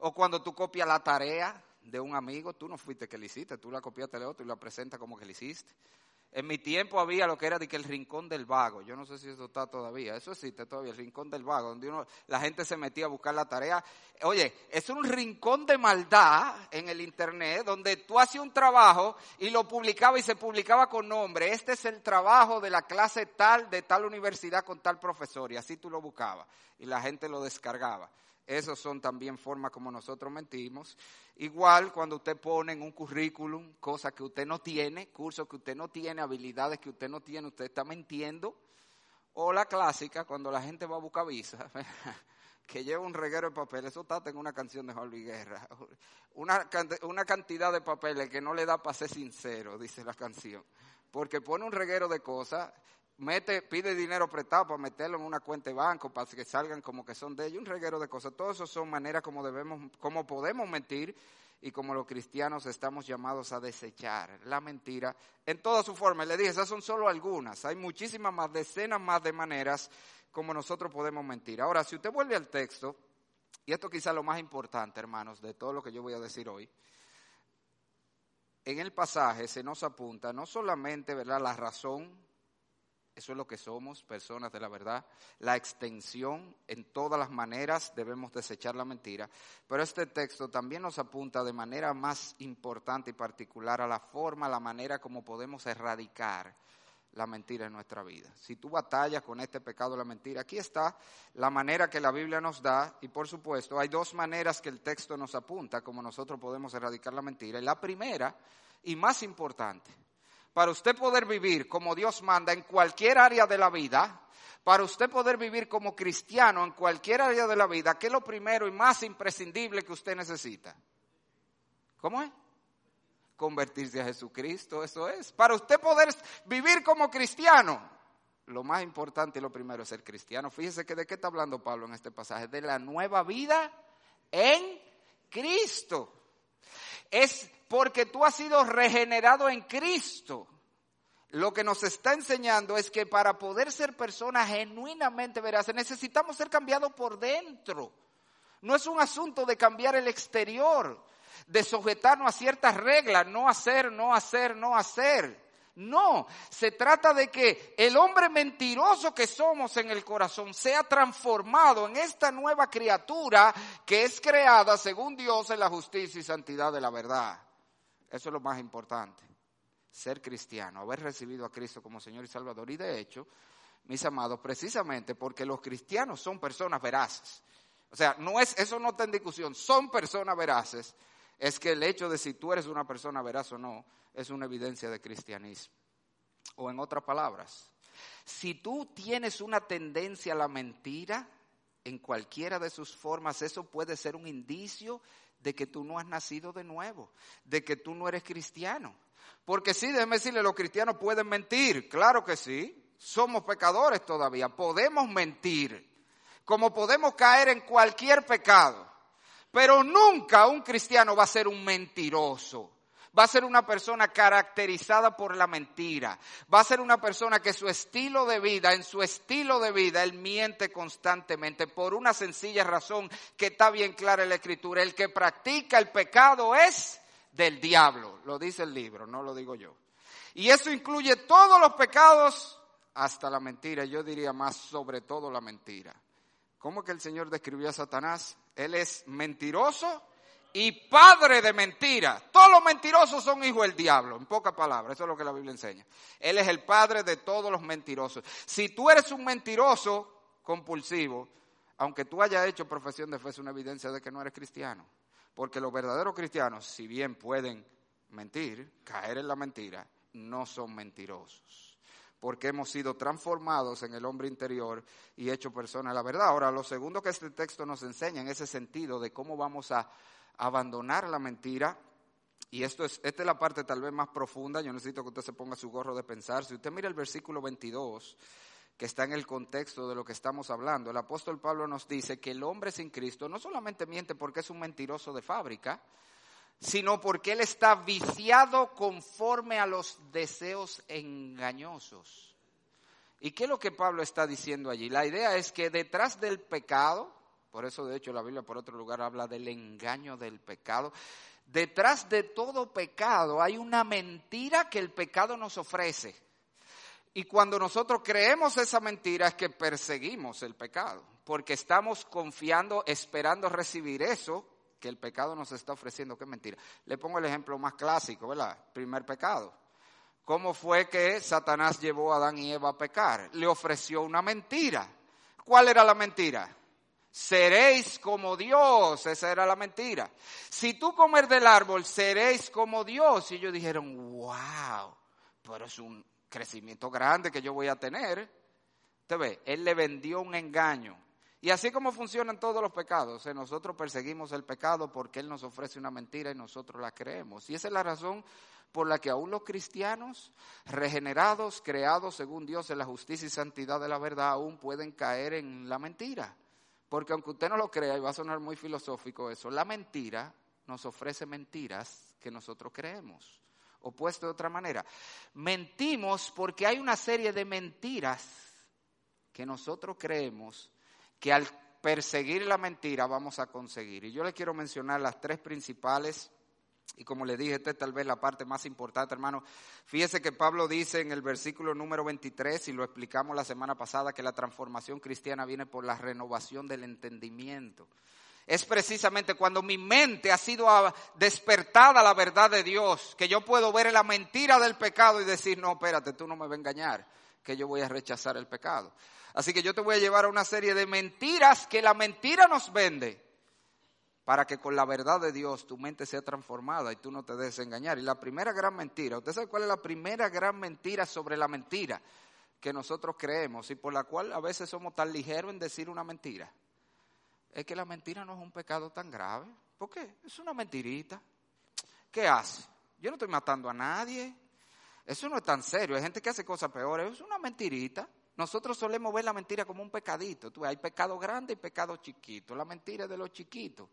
O cuando tú copias la tarea de un amigo, tú no fuiste que le hiciste, tú la copiaste de otro y la presentas como que le hiciste. En mi tiempo había lo que era de que el rincón del vago. Yo no sé si eso está todavía. Eso existe todavía, el rincón del vago, donde uno, la gente se metía a buscar la tarea. Oye, es un rincón de maldad en el internet donde tú hacías un trabajo y lo publicaba y se publicaba con nombre. Este es el trabajo de la clase tal de tal universidad con tal profesor. Y así tú lo buscabas. Y la gente lo descargaba. Esas son también formas como nosotros mentimos. Igual cuando usted pone en un currículum cosas que usted no tiene, cursos que usted no tiene, habilidades que usted no tiene, usted está mintiendo. O la clásica, cuando la gente va a buscar visa, que lleva un reguero de papeles, eso está en una canción de Juan Luis Guerra. Una, una cantidad de papeles que no le da para ser sincero, dice la canción. Porque pone un reguero de cosas mete, pide dinero prestado para meterlo en una cuenta de banco, para que salgan como que son de ellos, un reguero de cosas. Todo eso son maneras como debemos, como podemos mentir y como los cristianos estamos llamados a desechar la mentira en toda su forma. Le dije, esas son solo algunas. Hay muchísimas más, decenas más de maneras como nosotros podemos mentir. Ahora, si usted vuelve al texto, y esto quizá lo más importante, hermanos, de todo lo que yo voy a decir hoy, en el pasaje se nos apunta no solamente, ¿verdad?, la razón eso es lo que somos, personas de la verdad. La extensión, en todas las maneras debemos desechar la mentira. Pero este texto también nos apunta de manera más importante y particular a la forma, a la manera como podemos erradicar la mentira en nuestra vida. Si tú batallas con este pecado de la mentira, aquí está la manera que la Biblia nos da y por supuesto hay dos maneras que el texto nos apunta como nosotros podemos erradicar la mentira. Y la primera y más importante para usted poder vivir como Dios manda en cualquier área de la vida, para usted poder vivir como cristiano en cualquier área de la vida, ¿qué es lo primero y más imprescindible que usted necesita? ¿Cómo es? Convertirse a Jesucristo, eso es. Para usted poder vivir como cristiano, lo más importante y lo primero es ser cristiano. Fíjese que de qué está hablando Pablo en este pasaje, de la nueva vida en Cristo. Es porque tú has sido regenerado en Cristo. Lo que nos está enseñando es que para poder ser personas genuinamente veraces necesitamos ser cambiados por dentro. No es un asunto de cambiar el exterior, de sujetarnos a ciertas reglas, no hacer, no hacer, no hacer. No, se trata de que el hombre mentiroso que somos en el corazón sea transformado en esta nueva criatura que es creada según Dios en la justicia y santidad de la verdad. Eso es lo más importante. ser cristiano, haber recibido a Cristo como Señor y Salvador. Y de hecho, mis amados, precisamente porque los cristianos son personas veraces. O sea, no es, eso no está en discusión, son personas veraces. Es que el hecho de si tú eres una persona veraz o no es una evidencia de cristianismo. O en otras palabras, si tú tienes una tendencia a la mentira, en cualquiera de sus formas, eso puede ser un indicio de que tú no has nacido de nuevo, de que tú no eres cristiano. Porque sí, déjeme decirle, los cristianos pueden mentir, claro que sí, somos pecadores todavía, podemos mentir, como podemos caer en cualquier pecado, pero nunca un cristiano va a ser un mentiroso va a ser una persona caracterizada por la mentira, va a ser una persona que su estilo de vida, en su estilo de vida, él miente constantemente por una sencilla razón que está bien clara en la escritura, el que practica el pecado es del diablo, lo dice el libro, no lo digo yo. Y eso incluye todos los pecados hasta la mentira, yo diría más sobre todo la mentira. ¿Cómo que el Señor describió a Satanás? Él es mentiroso y padre de mentira. Todos los mentirosos son hijos del diablo, en pocas palabras, eso es lo que la Biblia enseña. Él es el padre de todos los mentirosos. Si tú eres un mentiroso compulsivo, aunque tú hayas hecho profesión de fe, es una evidencia de que no eres cristiano. Porque los verdaderos cristianos, si bien pueden mentir, caer en la mentira, no son mentirosos. Porque hemos sido transformados en el hombre interior y hecho persona la verdad. Ahora, lo segundo que este texto nos enseña en ese sentido de cómo vamos a abandonar la mentira. Y esto es, esta es la parte tal vez más profunda. Yo necesito que usted se ponga su gorro de pensar. Si usted mira el versículo 22, que está en el contexto de lo que estamos hablando, el apóstol Pablo nos dice que el hombre sin Cristo no solamente miente porque es un mentiroso de fábrica, sino porque él está viciado conforme a los deseos engañosos. ¿Y qué es lo que Pablo está diciendo allí? La idea es que detrás del pecado, por eso, de hecho, la Biblia por otro lugar habla del engaño del pecado. Detrás de todo pecado hay una mentira que el pecado nos ofrece. Y cuando nosotros creemos esa mentira es que perseguimos el pecado, porque estamos confiando, esperando recibir eso que el pecado nos está ofreciendo. ¿Qué mentira? Le pongo el ejemplo más clásico, ¿verdad? Primer pecado. ¿Cómo fue que Satanás llevó a Adán y Eva a pecar? Le ofreció una mentira. ¿Cuál era la mentira? Seréis como Dios, esa era la mentira. Si tú comer del árbol, seréis como Dios. Y ellos dijeron, wow, pero es un crecimiento grande que yo voy a tener. Te ve, él le vendió un engaño. Y así como funcionan todos los pecados, ¿eh? nosotros perseguimos el pecado porque Él nos ofrece una mentira y nosotros la creemos. Y esa es la razón por la que aún los cristianos, regenerados, creados según Dios en la justicia y santidad de la verdad, aún pueden caer en la mentira. Porque aunque usted no lo crea, y va a sonar muy filosófico eso, la mentira nos ofrece mentiras que nosotros creemos. O puesto de otra manera, mentimos porque hay una serie de mentiras que nosotros creemos que al perseguir la mentira vamos a conseguir. Y yo le quiero mencionar las tres principales y como le dije, esta es tal vez la parte más importante, hermano. Fíjese que Pablo dice en el versículo número 23, y lo explicamos la semana pasada, que la transformación cristiana viene por la renovación del entendimiento. Es precisamente cuando mi mente ha sido despertada la verdad de Dios, que yo puedo ver la mentira del pecado y decir, no, espérate, tú no me vas a engañar, que yo voy a rechazar el pecado. Así que yo te voy a llevar a una serie de mentiras que la mentira nos vende para que con la verdad de Dios tu mente sea transformada y tú no te dejes engañar. Y la primera gran mentira, ¿usted sabe cuál es la primera gran mentira sobre la mentira que nosotros creemos y por la cual a veces somos tan ligeros en decir una mentira? Es que la mentira no es un pecado tan grave. ¿Por qué? Es una mentirita. ¿Qué hace? Yo no estoy matando a nadie. Eso no es tan serio. Hay gente que hace cosas peores. Es una mentirita. Nosotros solemos ver la mentira como un pecadito. Tú, hay pecado grande y pecado chiquito. La mentira es de los chiquitos.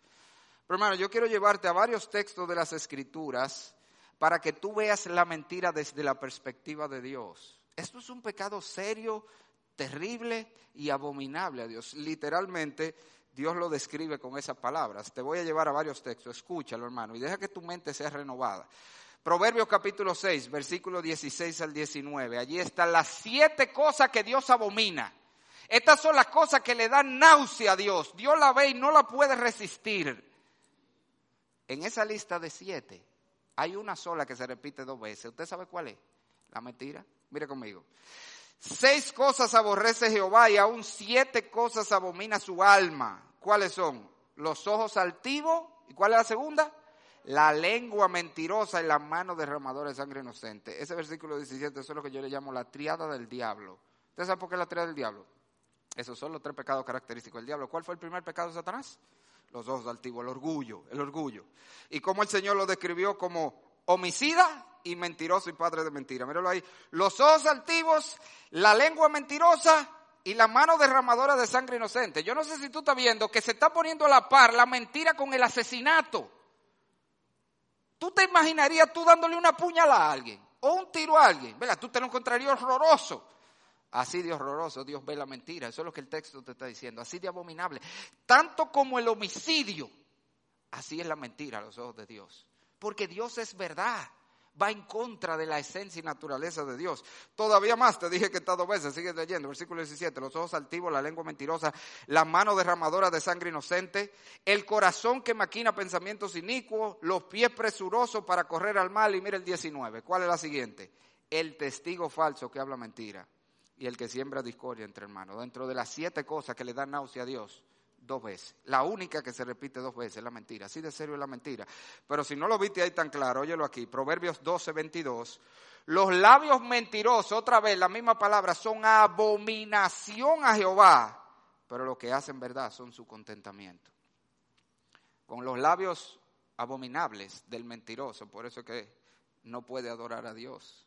Pero hermano, yo quiero llevarte a varios textos de las Escrituras para que tú veas la mentira desde la perspectiva de Dios. Esto es un pecado serio, terrible y abominable a Dios. Literalmente, Dios lo describe con esas palabras. Te voy a llevar a varios textos. Escúchalo, hermano, y deja que tu mente sea renovada. Proverbios capítulo 6, versículo 16 al 19. Allí están las siete cosas que Dios abomina. Estas son las cosas que le dan náusea a Dios. Dios la ve y no la puede resistir. En esa lista de siete Hay una sola que se repite dos veces. ¿Usted sabe cuál es? La mentira. Mire conmigo. Seis cosas aborrece Jehová y aún siete cosas abomina su alma. ¿Cuáles son? Los ojos altivos. ¿Y cuál es la segunda? La lengua mentirosa y la mano derramadora de sangre inocente. Ese versículo 17, eso es lo que yo le llamo la triada del diablo. ¿Usted sabe por qué la triada del diablo? Esos son los tres pecados característicos del diablo. ¿Cuál fue el primer pecado de Satanás? Los ojos altivos, el orgullo, el orgullo. Y cómo el Señor lo describió como homicida y mentiroso y padre de mentira. Míralo ahí. Los ojos altivos, la lengua mentirosa y la mano derramadora de sangre inocente. Yo no sé si tú estás viendo que se está poniendo a la par la mentira con el asesinato. ¿Tú te imaginarías tú dándole una puñalada a alguien o un tiro a alguien? ¿Verdad? Tú te lo encontrarías horroroso. Así de horroroso Dios ve la mentira. Eso es lo que el texto te está diciendo. Así de abominable. Tanto como el homicidio. Así es la mentira a los ojos de Dios. Porque Dios es verdad va en contra de la esencia y naturaleza de Dios. Todavía más, te dije que está dos veces, sigue leyendo, versículo 17, los ojos altivos, la lengua mentirosa, la mano derramadora de sangre inocente, el corazón que maquina pensamientos inicuos, los pies presurosos para correr al mal, y mira el 19, ¿cuál es la siguiente? El testigo falso que habla mentira y el que siembra discordia entre hermanos. Dentro de las siete cosas que le dan náusea a Dios, dos veces. La única que se repite dos veces es la mentira. Así de serio es la mentira. Pero si no lo viste ahí tan claro, óyelo aquí. Proverbios 12, 22. Los labios mentirosos, otra vez la misma palabra, son abominación a Jehová. Pero lo que hacen verdad son su contentamiento. Con los labios abominables del mentiroso, por eso que no puede adorar a Dios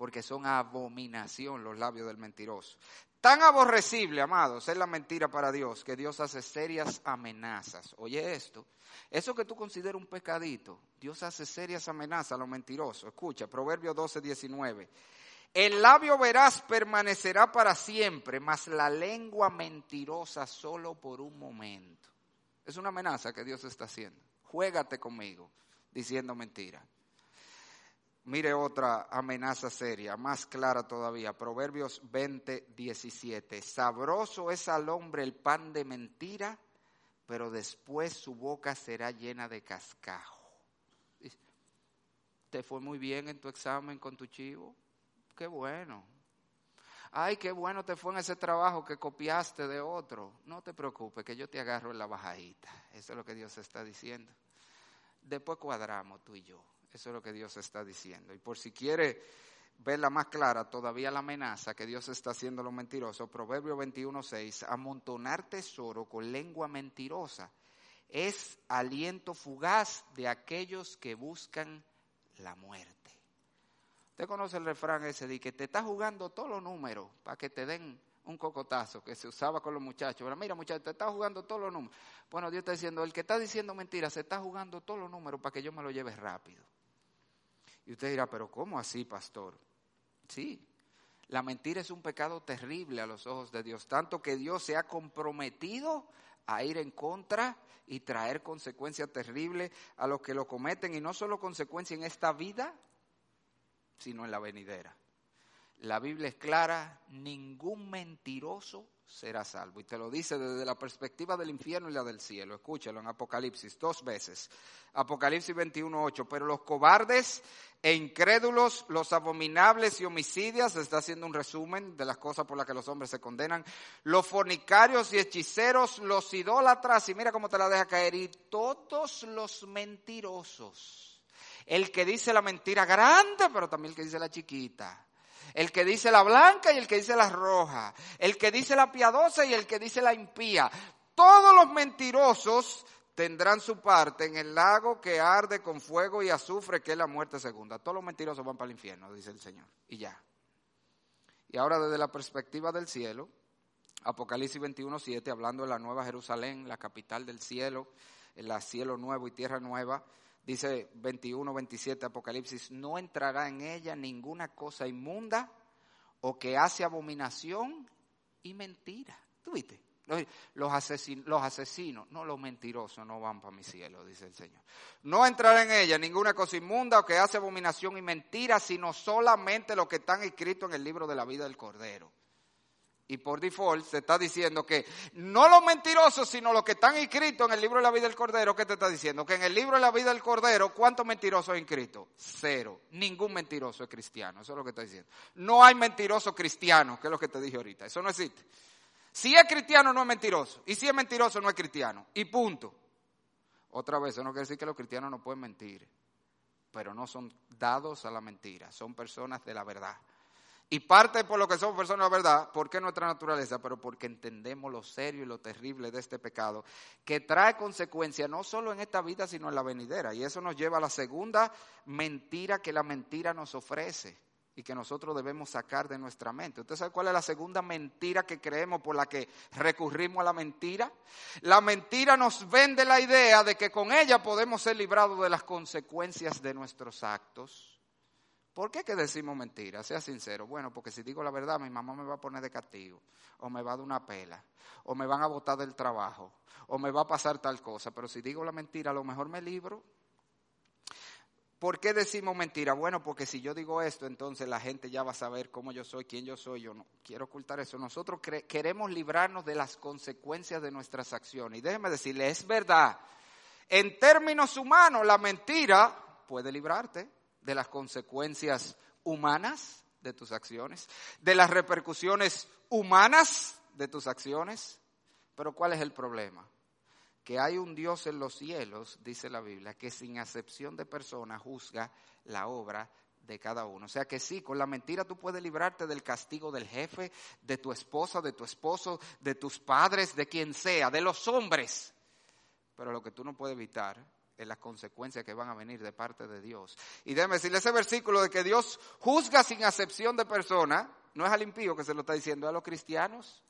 porque son abominación los labios del mentiroso. Tan aborrecible, amados, es la mentira para Dios, que Dios hace serias amenazas. Oye esto, eso que tú consideras un pecadito, Dios hace serias amenazas a los mentirosos. Escucha, Proverbio 12, 19. El labio veraz permanecerá para siempre, mas la lengua mentirosa solo por un momento. Es una amenaza que Dios está haciendo. Juégate conmigo diciendo mentira. Mire otra amenaza seria, más clara todavía, Proverbios 20, 17. Sabroso es al hombre el pan de mentira, pero después su boca será llena de cascajo. ¿Te fue muy bien en tu examen con tu chivo? Qué bueno. Ay, qué bueno te fue en ese trabajo que copiaste de otro. No te preocupes, que yo te agarro en la bajadita. Eso es lo que Dios está diciendo. Después cuadramos tú y yo. Eso es lo que Dios está diciendo. Y por si quiere verla más clara, todavía la amenaza que Dios está haciendo los mentirosos, Proverbio 21.6, amontonar tesoro con lengua mentirosa es aliento fugaz de aquellos que buscan la muerte. Usted conoce el refrán ese de que te está jugando todos los números para que te den un cocotazo que se usaba con los muchachos. Pero mira, muchachos, te está jugando todos los números. Bueno, Dios está diciendo, el que está diciendo mentiras se está jugando todos los números para que yo me lo lleve rápido. Y usted dirá, pero ¿cómo así, pastor? Sí, la mentira es un pecado terrible a los ojos de Dios, tanto que Dios se ha comprometido a ir en contra y traer consecuencias terribles a los que lo cometen, y no solo consecuencias en esta vida, sino en la venidera. La Biblia es clara, ningún mentiroso será salvo. Y te lo dice desde la perspectiva del infierno y la del cielo. Escúchalo en Apocalipsis dos veces. Apocalipsis 21.8. Pero los cobardes e incrédulos, los abominables y homicidios, está haciendo un resumen de las cosas por las que los hombres se condenan, los fornicarios y hechiceros, los idólatras, y mira cómo te la deja caer, y todos los mentirosos. El que dice la mentira grande, pero también el que dice la chiquita el que dice la blanca y el que dice la roja, el que dice la piadosa y el que dice la impía. Todos los mentirosos tendrán su parte en el lago que arde con fuego y azufre, que es la muerte segunda. Todos los mentirosos van para el infierno, dice el Señor. Y ya. Y ahora desde la perspectiva del cielo, Apocalipsis 21.7, hablando de la nueva Jerusalén, la capital del cielo, el cielo nuevo y tierra nueva, dice 21, 27 Apocalipsis, no entrará en ella ninguna cosa inmunda o que hace abominación y mentira. ¿Tú viste? Los, los asesinos, no los mentirosos, no van para mi cielo, dice el Señor. No entrará en ella ninguna cosa inmunda o que hace abominación y mentira, sino solamente lo que están escritos en el libro de la vida del Cordero. Y por default se está diciendo que no los mentirosos, sino los que están inscritos en el libro de la vida del Cordero, ¿qué te está diciendo? Que en el libro de la vida del Cordero, ¿cuántos mentirosos hay inscritos? Cero. Ningún mentiroso es cristiano. Eso es lo que está diciendo. No hay mentiroso cristiano, que es lo que te dije ahorita. Eso no existe. Si es cristiano, no es mentiroso. Y si es mentiroso, no es cristiano. Y punto. Otra vez, eso no quiere decir que los cristianos no pueden mentir. Pero no son dados a la mentira. Son personas de la verdad. Y parte por lo que somos personas verdad, porque nuestra naturaleza, pero porque entendemos lo serio y lo terrible de este pecado, que trae consecuencias no solo en esta vida, sino en la venidera. Y eso nos lleva a la segunda mentira que la mentira nos ofrece y que nosotros debemos sacar de nuestra mente. ¿Usted sabe cuál es la segunda mentira que creemos por la que recurrimos a la mentira? La mentira nos vende la idea de que con ella podemos ser librados de las consecuencias de nuestros actos ¿Por qué decimos mentiras? Sea sincero. Bueno, porque si digo la verdad, mi mamá me va a poner de castigo, o me va a dar una pela, o me van a botar del trabajo, o me va a pasar tal cosa. Pero si digo la mentira, a lo mejor me libro. ¿Por qué decimos mentira? Bueno, porque si yo digo esto, entonces la gente ya va a saber cómo yo soy, quién yo soy. Yo no quiero ocultar eso. Nosotros queremos librarnos de las consecuencias de nuestras acciones. Y déjeme decirle, es verdad. En términos humanos, la mentira puede librarte de las consecuencias humanas de tus acciones, de las repercusiones humanas de tus acciones. Pero ¿cuál es el problema? Que hay un Dios en los cielos, dice la Biblia, que sin acepción de persona juzga la obra de cada uno. O sea que sí, con la mentira tú puedes librarte del castigo del jefe, de tu esposa, de tu esposo, de tus padres, de quien sea, de los hombres. Pero lo que tú no puedes evitar en las consecuencias que van a venir de parte de Dios. Y déjeme decirle ese versículo de que Dios juzga sin acepción de persona, no es al impío que se lo está diciendo, a los cristianos.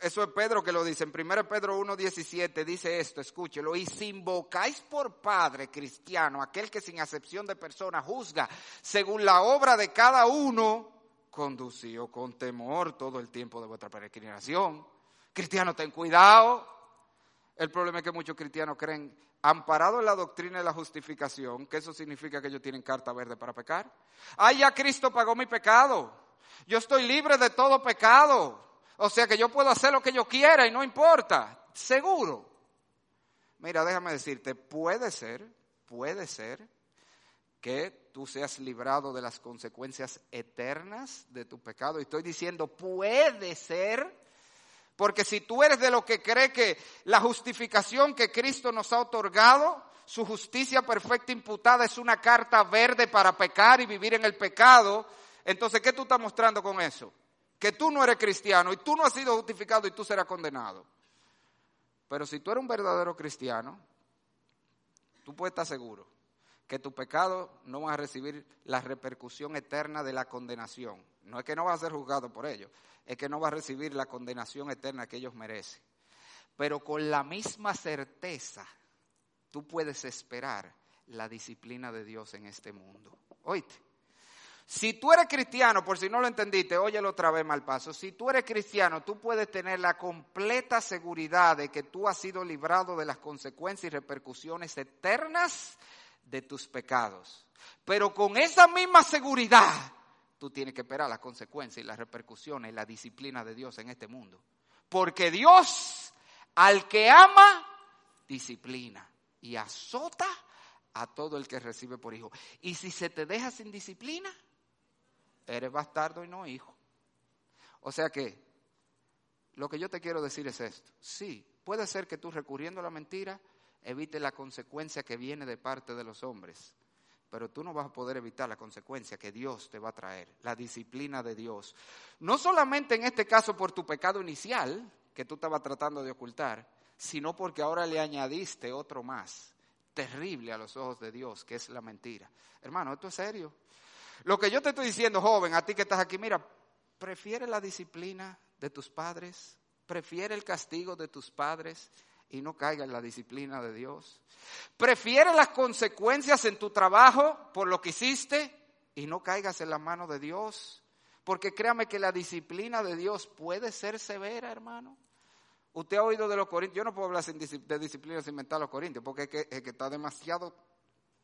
Eso es Pedro que lo dice. En 1 Pedro 1.17 dice esto, escúchelo. Y si invocáis por Padre cristiano, aquel que sin acepción de persona juzga según la obra de cada uno, conducido con temor todo el tiempo de vuestra peregrinación. Cristiano, ten cuidado. El problema es que muchos cristianos creen amparado en la doctrina de la justificación, que eso significa que ellos tienen carta verde para pecar. Ah, ya Cristo pagó mi pecado. Yo estoy libre de todo pecado. O sea que yo puedo hacer lo que yo quiera y no importa. Seguro. Mira, déjame decirte, puede ser, puede ser que tú seas librado de las consecuencias eternas de tu pecado. Y estoy diciendo, puede ser porque si tú eres de lo que cree que la justificación que Cristo nos ha otorgado, su justicia perfecta imputada es una carta verde para pecar y vivir en el pecado, entonces ¿qué tú estás mostrando con eso? Que tú no eres cristiano y tú no has sido justificado y tú serás condenado. Pero si tú eres un verdadero cristiano, tú puedes estar seguro que tu pecado no va a recibir la repercusión eterna de la condenación. No es que no va a ser juzgado por ello, es que no va a recibir la condenación eterna que ellos merecen. Pero con la misma certeza, tú puedes esperar la disciplina de Dios en este mundo. Oíste. Si tú eres cristiano, por si no lo entendiste, óyelo otra vez mal paso. Si tú eres cristiano, tú puedes tener la completa seguridad de que tú has sido librado de las consecuencias y repercusiones eternas de tus pecados. Pero con esa misma seguridad, tú tienes que esperar las consecuencias y las repercusiones y la disciplina de Dios en este mundo. Porque Dios, al que ama, disciplina y azota a todo el que recibe por hijo. Y si se te deja sin disciplina, eres bastardo y no hijo. O sea que lo que yo te quiero decir es esto. Sí, puede ser que tú recurriendo a la mentira evite la consecuencia que viene de parte de los hombres pero tú no vas a poder evitar la consecuencia que Dios te va a traer, la disciplina de Dios. No solamente en este caso por tu pecado inicial, que tú estabas tratando de ocultar, sino porque ahora le añadiste otro más, terrible a los ojos de Dios, que es la mentira. Hermano, esto es serio. Lo que yo te estoy diciendo, joven, a ti que estás aquí, mira, prefiere la disciplina de tus padres, prefiere el castigo de tus padres y no caiga en la disciplina de Dios. Prefiere las consecuencias en tu trabajo por lo que hiciste y no caigas en la mano de Dios. Porque créame que la disciplina de Dios puede ser severa, hermano. Usted ha oído de los corintios, yo no puedo hablar de disciplina sin mentar a los corintios, porque es que, es que está demasiado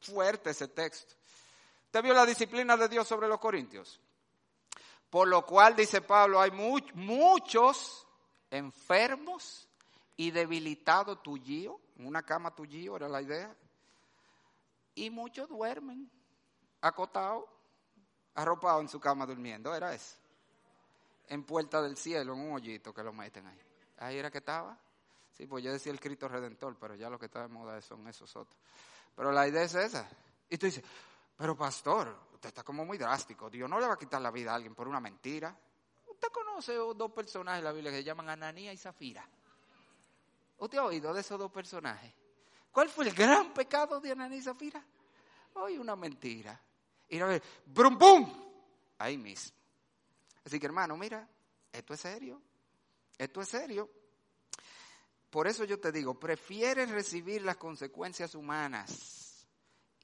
fuerte ese texto. ¿Usted vio la disciplina de Dios sobre los corintios? Por lo cual, dice Pablo, hay muchos enfermos y debilitados tuyo, en una cama tuyo, era la idea. Y muchos duermen acotados, arropados en su cama durmiendo, era eso. En puerta del cielo, en un hoyito que lo meten ahí. Ahí era que estaba. Sí, pues yo decía el Cristo Redentor, pero ya lo que está de moda son esos otros. Pero la idea es esa. Y tú dices, pero pastor, usted está como muy drástico. Dios no le va a quitar la vida a alguien por una mentira. Usted conoce dos personajes en la Biblia que se llaman Ananía y Zafira. ¿Usted ha oído de esos dos personajes? ¿Cuál fue el gran pecado de Ananía y Zafira? Hoy una mentira. Y a ver, brum, bum, ahí mismo. Así que hermano, mira, esto es serio. Esto es serio. Por eso yo te digo, prefieres recibir las consecuencias humanas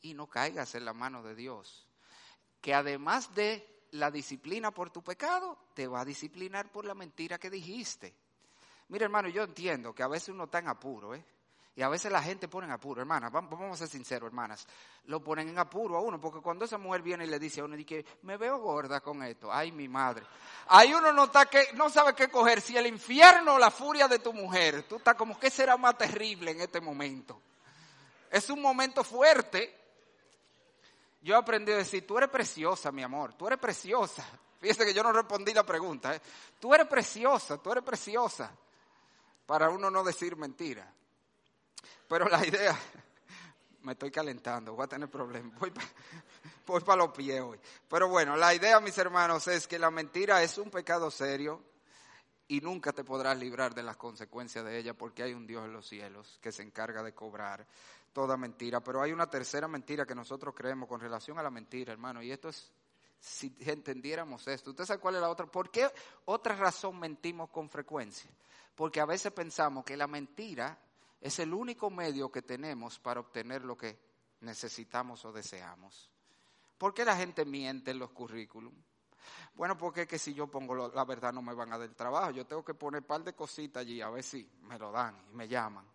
y no caigas en la mano de Dios, que además de la disciplina por tu pecado, te va a disciplinar por la mentira que dijiste. Mira, hermano, yo entiendo que a veces uno está en apuro, ¿eh? Y a veces la gente pone en apuro, hermanas, vamos a ser sinceros, hermanas, lo ponen en apuro a uno, porque cuando esa mujer viene y le dice a uno, que me veo gorda con esto, ay mi madre, ahí uno no, está que, no sabe qué coger, si el infierno o la furia de tu mujer, tú estás como, ¿qué será más terrible en este momento? Es un momento fuerte. Yo aprendí a decir, tú eres preciosa, mi amor, tú eres preciosa. Fíjese que yo no respondí la pregunta, ¿eh? tú eres preciosa, tú eres preciosa, para uno no decir mentira. Pero la idea, me estoy calentando, voy a tener problemas, voy para los pies hoy. Pero bueno, la idea, mis hermanos, es que la mentira es un pecado serio y nunca te podrás librar de las consecuencias de ella porque hay un Dios en los cielos que se encarga de cobrar toda mentira. Pero hay una tercera mentira que nosotros creemos con relación a la mentira, hermano, y esto es, si entendiéramos esto, ¿usted sabe cuál es la otra? ¿Por qué otra razón mentimos con frecuencia? Porque a veces pensamos que la mentira es el único medio que tenemos para obtener lo que necesitamos o deseamos. ¿Por qué la gente miente en los currículum? Bueno, porque que si yo pongo la verdad no me van a dar trabajo. Yo tengo que poner un par de cositas allí a ver si me lo dan y me llaman.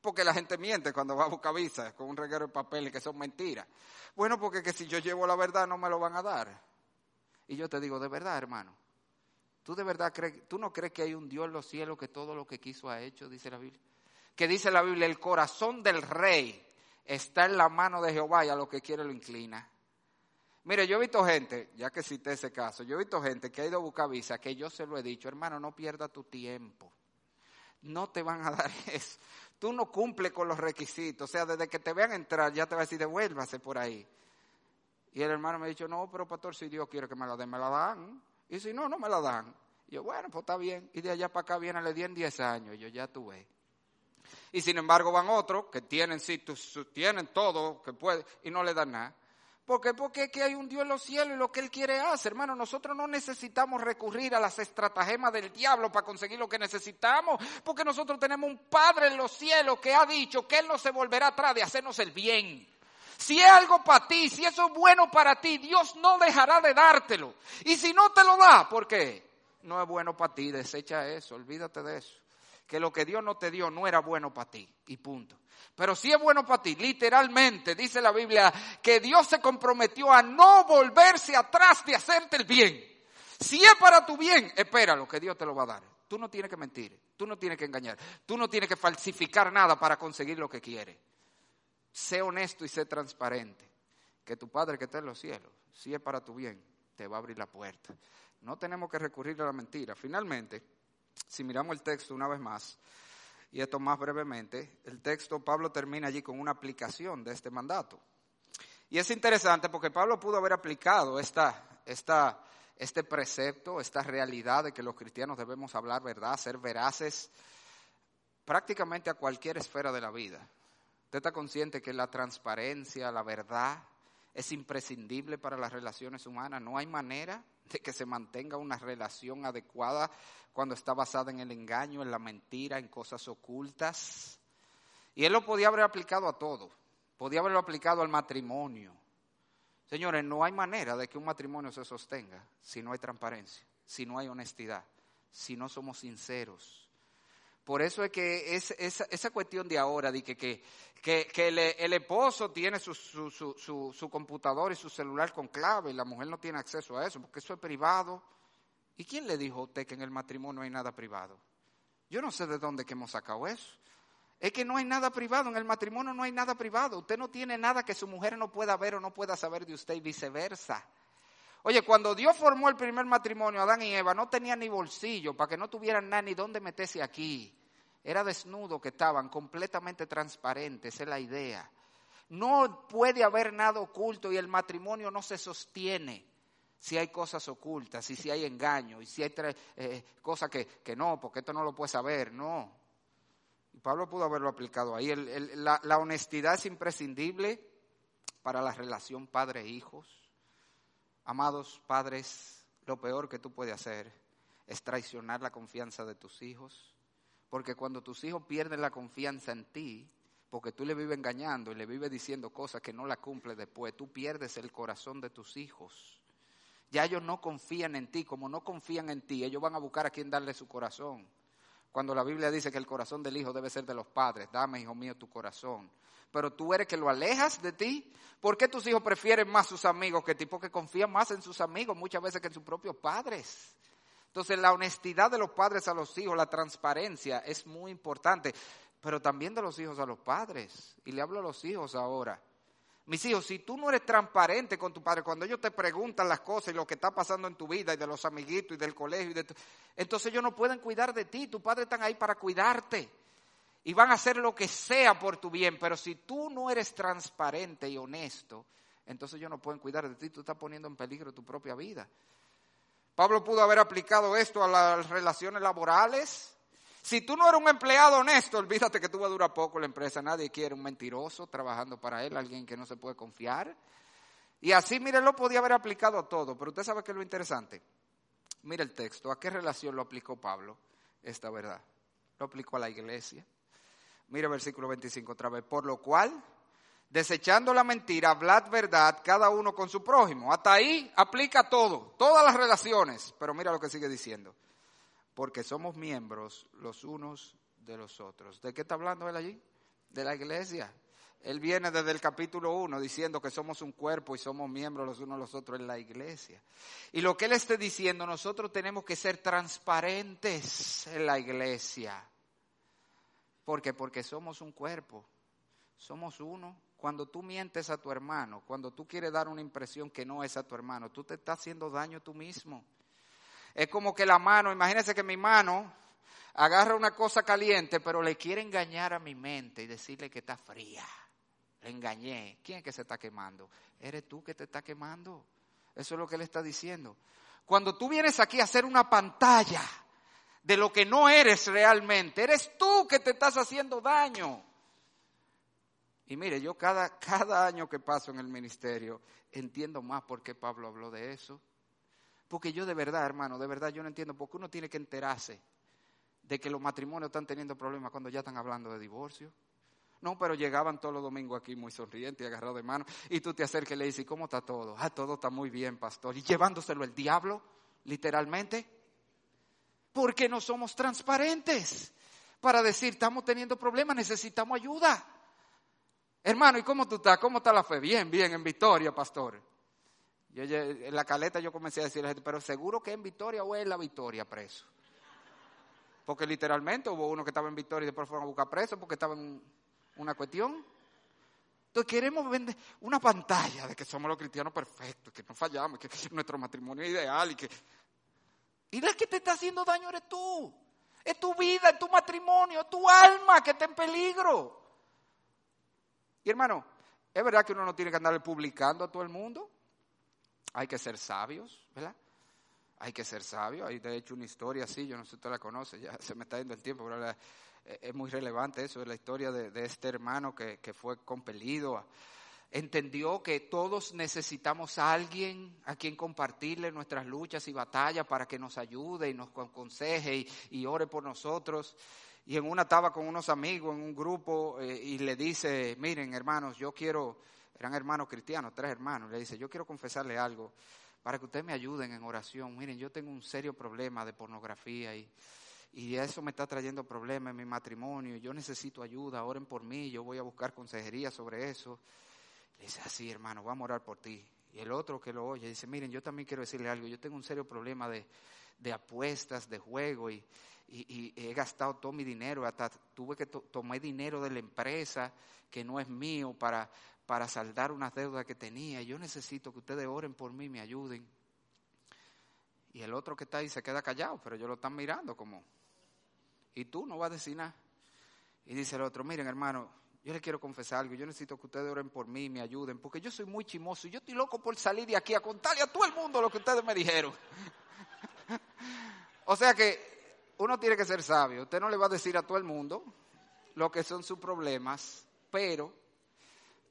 Porque la gente miente cuando va a buscar visa con un reguero de papeles que son mentiras. Bueno, porque que si yo llevo la verdad no me lo van a dar. Y yo te digo, de verdad, hermano, ¿tú de verdad crees, tú no crees que hay un Dios en los cielos que todo lo que quiso ha hecho, dice la Biblia? que dice la Biblia, el corazón del rey está en la mano de Jehová y a lo que quiere lo inclina. Mire, yo he visto gente, ya que cité ese caso, yo he visto gente que ha ido a buscar visa, que yo se lo he dicho, hermano, no pierda tu tiempo. No te van a dar eso. Tú no cumples con los requisitos. O sea, desde que te vean entrar, ya te va a decir, devuélvase por ahí. Y el hermano me ha dicho, no, pero pastor, si Dios quiere que me la den, me la dan. Y si no, no me la dan. Y yo, bueno, pues está bien. Y de allá para acá viene, le di en 10 años. Y yo, ya tuve. Y sin embargo van otros que tienen, sí, tienen todo, que puede, y no le dan nada. ¿Por qué? Porque que hay un Dios en los cielos y lo que Él quiere hacer, hermano. Nosotros no necesitamos recurrir a las estratagemas del diablo para conseguir lo que necesitamos, porque nosotros tenemos un Padre en los cielos que ha dicho que Él no se volverá atrás de hacernos el bien. Si es algo para ti, si eso es bueno para ti, Dios no dejará de dártelo. Y si no te lo da, ¿por qué? No es bueno para ti, desecha eso, olvídate de eso que lo que Dios no te dio no era bueno para ti, y punto. Pero si es bueno para ti, literalmente, dice la Biblia, que Dios se comprometió a no volverse atrás de hacerte el bien. Si es para tu bien, espéralo, que Dios te lo va a dar. Tú no tienes que mentir, tú no tienes que engañar, tú no tienes que falsificar nada para conseguir lo que quieres. Sé honesto y sé transparente. Que tu Padre que está en los cielos, si es para tu bien, te va a abrir la puerta. No tenemos que recurrir a la mentira. Finalmente, si miramos el texto una vez más, y esto más brevemente, el texto Pablo termina allí con una aplicación de este mandato. Y es interesante porque Pablo pudo haber aplicado esta, esta, este precepto, esta realidad de que los cristianos debemos hablar verdad, ser veraces, prácticamente a cualquier esfera de la vida. Usted está consciente que la transparencia, la verdad, es imprescindible para las relaciones humanas. No hay manera de que se mantenga una relación adecuada cuando está basada en el engaño, en la mentira, en cosas ocultas. Y él lo podía haber aplicado a todo. Podía haberlo aplicado al matrimonio. Señores, no hay manera de que un matrimonio se sostenga si no hay transparencia, si no hay honestidad, si no somos sinceros. Por eso es que esa, cuestión de ahora, de que, que, el, esposo tiene su, su, su, su, computador y su celular con clave y la mujer no tiene acceso a eso, porque eso es privado, ¿Y quién le dijo a usted que en el matrimonio hay nada privado? Yo no sé de dónde que hemos sacado eso. Es que no hay nada privado, en el matrimonio no hay nada privado. Usted no tiene nada que su mujer no pueda ver o no pueda saber de usted y viceversa. Oye, cuando Dios formó el primer matrimonio, Adán y Eva, no tenían ni bolsillo para que no tuvieran nada ni dónde meterse aquí. Era desnudo que estaban, completamente transparentes, es la idea. No puede haber nada oculto y el matrimonio no se sostiene si hay cosas ocultas y si hay engaño y si hay eh, cosas que, que, no, porque esto no lo puede saber, no. Pablo pudo haberlo aplicado ahí. la, la honestidad es imprescindible para la relación padre-hijos. Amados padres, lo peor que tú puedes hacer es traicionar la confianza de tus hijos, porque cuando tus hijos pierden la confianza en ti, porque tú le vives engañando y le vives diciendo cosas que no la cumple después, tú pierdes el corazón de tus hijos. Ya ellos no confían en ti, como no confían en ti, ellos van a buscar a quien darle su corazón. Cuando la Biblia dice que el corazón del hijo debe ser de los padres, dame, hijo mío, tu corazón. Pero tú eres que lo alejas de ti. ¿Por qué tus hijos prefieren más sus amigos que ti? Porque confían más en sus amigos muchas veces que en sus propios padres. Entonces la honestidad de los padres a los hijos, la transparencia es muy importante, pero también de los hijos a los padres. Y le hablo a los hijos ahora. Mis hijos, si tú no eres transparente con tu padre, cuando ellos te preguntan las cosas y lo que está pasando en tu vida y de los amiguitos y del colegio, y de entonces ellos no pueden cuidar de ti, tu padre están ahí para cuidarte. Y van a hacer lo que sea por tu bien, pero si tú no eres transparente y honesto, entonces ellos no pueden cuidar de ti, tú estás poniendo en peligro tu propia vida. Pablo pudo haber aplicado esto a las relaciones laborales, si tú no eres un empleado honesto, olvídate que tú vas a durar poco la empresa. Nadie quiere un mentiroso trabajando para él, alguien que no se puede confiar. Y así, mire, lo podía haber aplicado a todo, pero usted sabe que es lo interesante. Mire el texto, ¿a qué relación lo aplicó Pablo esta verdad? Lo aplicó a la iglesia. Mire versículo 25 otra vez. Por lo cual, desechando la mentira, hablad verdad cada uno con su prójimo. Hasta ahí aplica todo, todas las relaciones. Pero mira lo que sigue diciendo porque somos miembros los unos de los otros. ¿De qué está hablando él allí? De la iglesia. Él viene desde el capítulo 1 diciendo que somos un cuerpo y somos miembros los unos los otros en la iglesia. Y lo que él esté diciendo, nosotros tenemos que ser transparentes en la iglesia. ¿Por qué? Porque somos un cuerpo, somos uno. Cuando tú mientes a tu hermano, cuando tú quieres dar una impresión que no es a tu hermano, tú te estás haciendo daño tú mismo. Es como que la mano, imagínense que mi mano agarra una cosa caliente, pero le quiere engañar a mi mente y decirle que está fría. Le engañé. ¿Quién es que se está quemando? Eres tú que te está quemando. Eso es lo que él está diciendo. Cuando tú vienes aquí a hacer una pantalla de lo que no eres realmente, eres tú que te estás haciendo daño. Y mire, yo cada, cada año que paso en el ministerio entiendo más por qué Pablo habló de eso. Porque yo de verdad, hermano, de verdad yo no entiendo por qué uno tiene que enterarse de que los matrimonios están teniendo problemas cuando ya están hablando de divorcio. No, pero llegaban todos los domingos aquí muy sonrientes y agarrados de mano. Y tú te acercas y le dices, ¿cómo está todo? Ah, todo está muy bien, pastor. Y llevándoselo el diablo, literalmente. Porque no somos transparentes para decir, estamos teniendo problemas, necesitamos ayuda. Hermano, ¿y cómo tú estás? ¿Cómo está la fe? Bien, bien, en victoria, pastor. Yo, en la caleta yo comencé a decirle a la gente, pero seguro que en Victoria o en la Victoria preso. Porque literalmente hubo uno que estaba en Victoria y después fueron a buscar preso porque estaba en una cuestión. Entonces queremos vender una pantalla de que somos los cristianos perfectos, que no fallamos, que nuestro matrimonio es ideal y que... Y la que te está haciendo daño eres tú. Es tu vida, es tu matrimonio, es tu alma que está en peligro. Y hermano, ¿es verdad que uno no tiene que andar publicando a todo el mundo? Hay que ser sabios, ¿verdad? Hay que ser sabios. Hay de hecho una historia así, yo no sé si usted la conoce, ya se me está yendo el tiempo, pero es muy relevante eso, es la historia de, este hermano que, fue compelido entendió que todos necesitamos a alguien a quien compartirle nuestras luchas y batallas para que nos ayude y nos aconseje y, y ore por nosotros. Y en una estaba con unos amigos en un grupo eh, y le dice, miren hermanos, yo quiero, eran hermanos cristianos, tres hermanos, le dice, yo quiero confesarle algo para que ustedes me ayuden en oración. Miren, yo tengo un serio problema de pornografía y, y eso me está trayendo problemas en mi matrimonio. Yo necesito ayuda, oren por mí, yo voy a buscar consejería sobre eso. Le dice, así hermano, vamos a orar por ti. Y el otro que lo oye dice, miren, yo también quiero decirle algo, yo tengo un serio problema de, apuestas, de juego y, he gastado todo mi dinero, hasta tuve que tomar dinero de la empresa que no es mío para, para saldar unas deudas que tenía. Yo necesito que ustedes oren por mí, me ayuden. Y el otro que está ahí se queda callado, pero ellos lo están mirando como, y tú no vas a decir nada. Y dice el otro, miren hermano, yo les quiero confesar algo, yo necesito que ustedes oren por mí, me ayuden, porque yo soy muy chimoso y yo estoy loco por salir de aquí a contarle a todo el mundo lo que ustedes me dijeron. o sea que uno tiene que ser sabio, usted no le va a decir a todo el mundo lo que son sus problemas, pero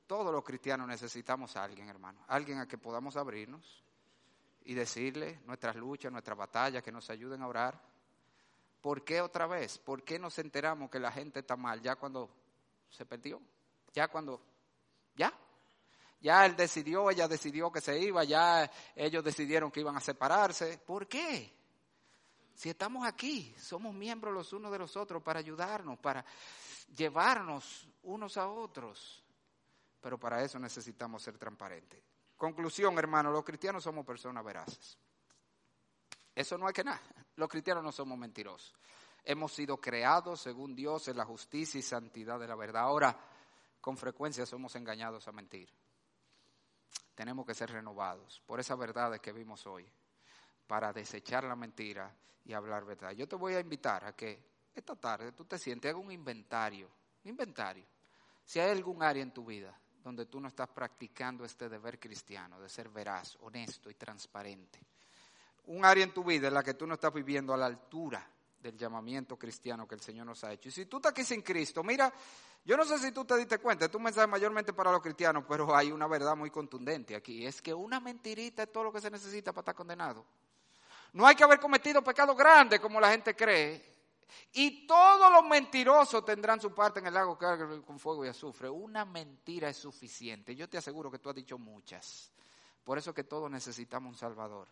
todos los cristianos necesitamos a alguien, hermano, alguien a que podamos abrirnos y decirle nuestras luchas, nuestras batallas, que nos ayuden a orar. ¿Por qué otra vez? ¿Por qué nos enteramos que la gente está mal ya cuando se perdió. Ya cuando, ya, ya él decidió, ella decidió que se iba, ya ellos decidieron que iban a separarse. ¿Por qué? Si estamos aquí, somos miembros los unos de los otros para ayudarnos, para llevarnos unos a otros. Pero para eso necesitamos ser transparentes. Conclusión, hermano, los cristianos somos personas veraces. Eso no hay que nada. Los cristianos no somos mentirosos. Hemos sido creados según Dios en la justicia y santidad de la verdad. Ahora, con frecuencia somos engañados a mentir. Tenemos que ser renovados por esas verdades que vimos hoy, para desechar la mentira y hablar verdad. Yo te voy a invitar a que esta tarde tú te sientes, haga un inventario, un inventario. Si hay algún área en tu vida donde tú no estás practicando este deber cristiano de ser veraz, honesto y transparente. Un área en tu vida en la que tú no estás viviendo a la altura del llamamiento cristiano que el Señor nos ha hecho. Y si tú estás aquí sin Cristo, mira, yo no sé si tú te diste cuenta, es un mensaje mayormente para los cristianos, pero hay una verdad muy contundente aquí, es que una mentirita es todo lo que se necesita para estar condenado. No hay que haber cometido pecados grandes como la gente cree. Y todos los mentirosos tendrán su parte en el lago que con fuego y azufre. Una mentira es suficiente. Yo te aseguro que tú has dicho muchas. Por eso que todos necesitamos un Salvador.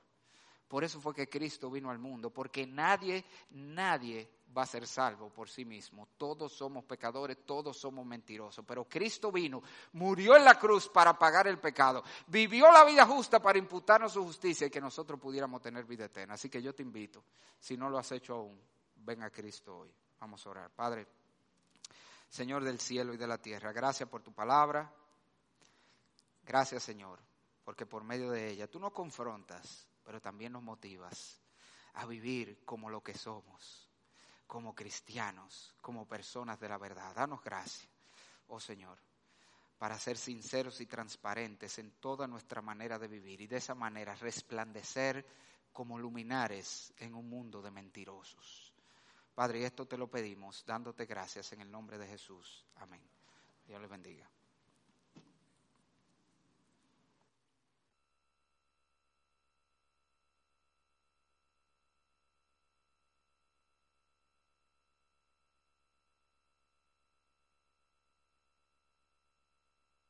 Por eso fue que Cristo vino al mundo, porque nadie, nadie va a ser salvo por sí mismo. Todos somos pecadores, todos somos mentirosos. Pero Cristo vino, murió en la cruz para pagar el pecado, vivió la vida justa para imputarnos su justicia y que nosotros pudiéramos tener vida eterna. Así que yo te invito, si no lo has hecho aún, ven a Cristo hoy. Vamos a orar. Padre, Señor del cielo y de la tierra, gracias por tu palabra. Gracias, Señor, porque por medio de ella tú nos confrontas pero también nos motivas a vivir como lo que somos, como cristianos, como personas de la verdad. Danos gracia, oh Señor, para ser sinceros y transparentes en toda nuestra manera de vivir y de esa manera resplandecer como luminares en un mundo de mentirosos. Padre, esto te lo pedimos dándote gracias en el nombre de Jesús. Amén. Dios les bendiga.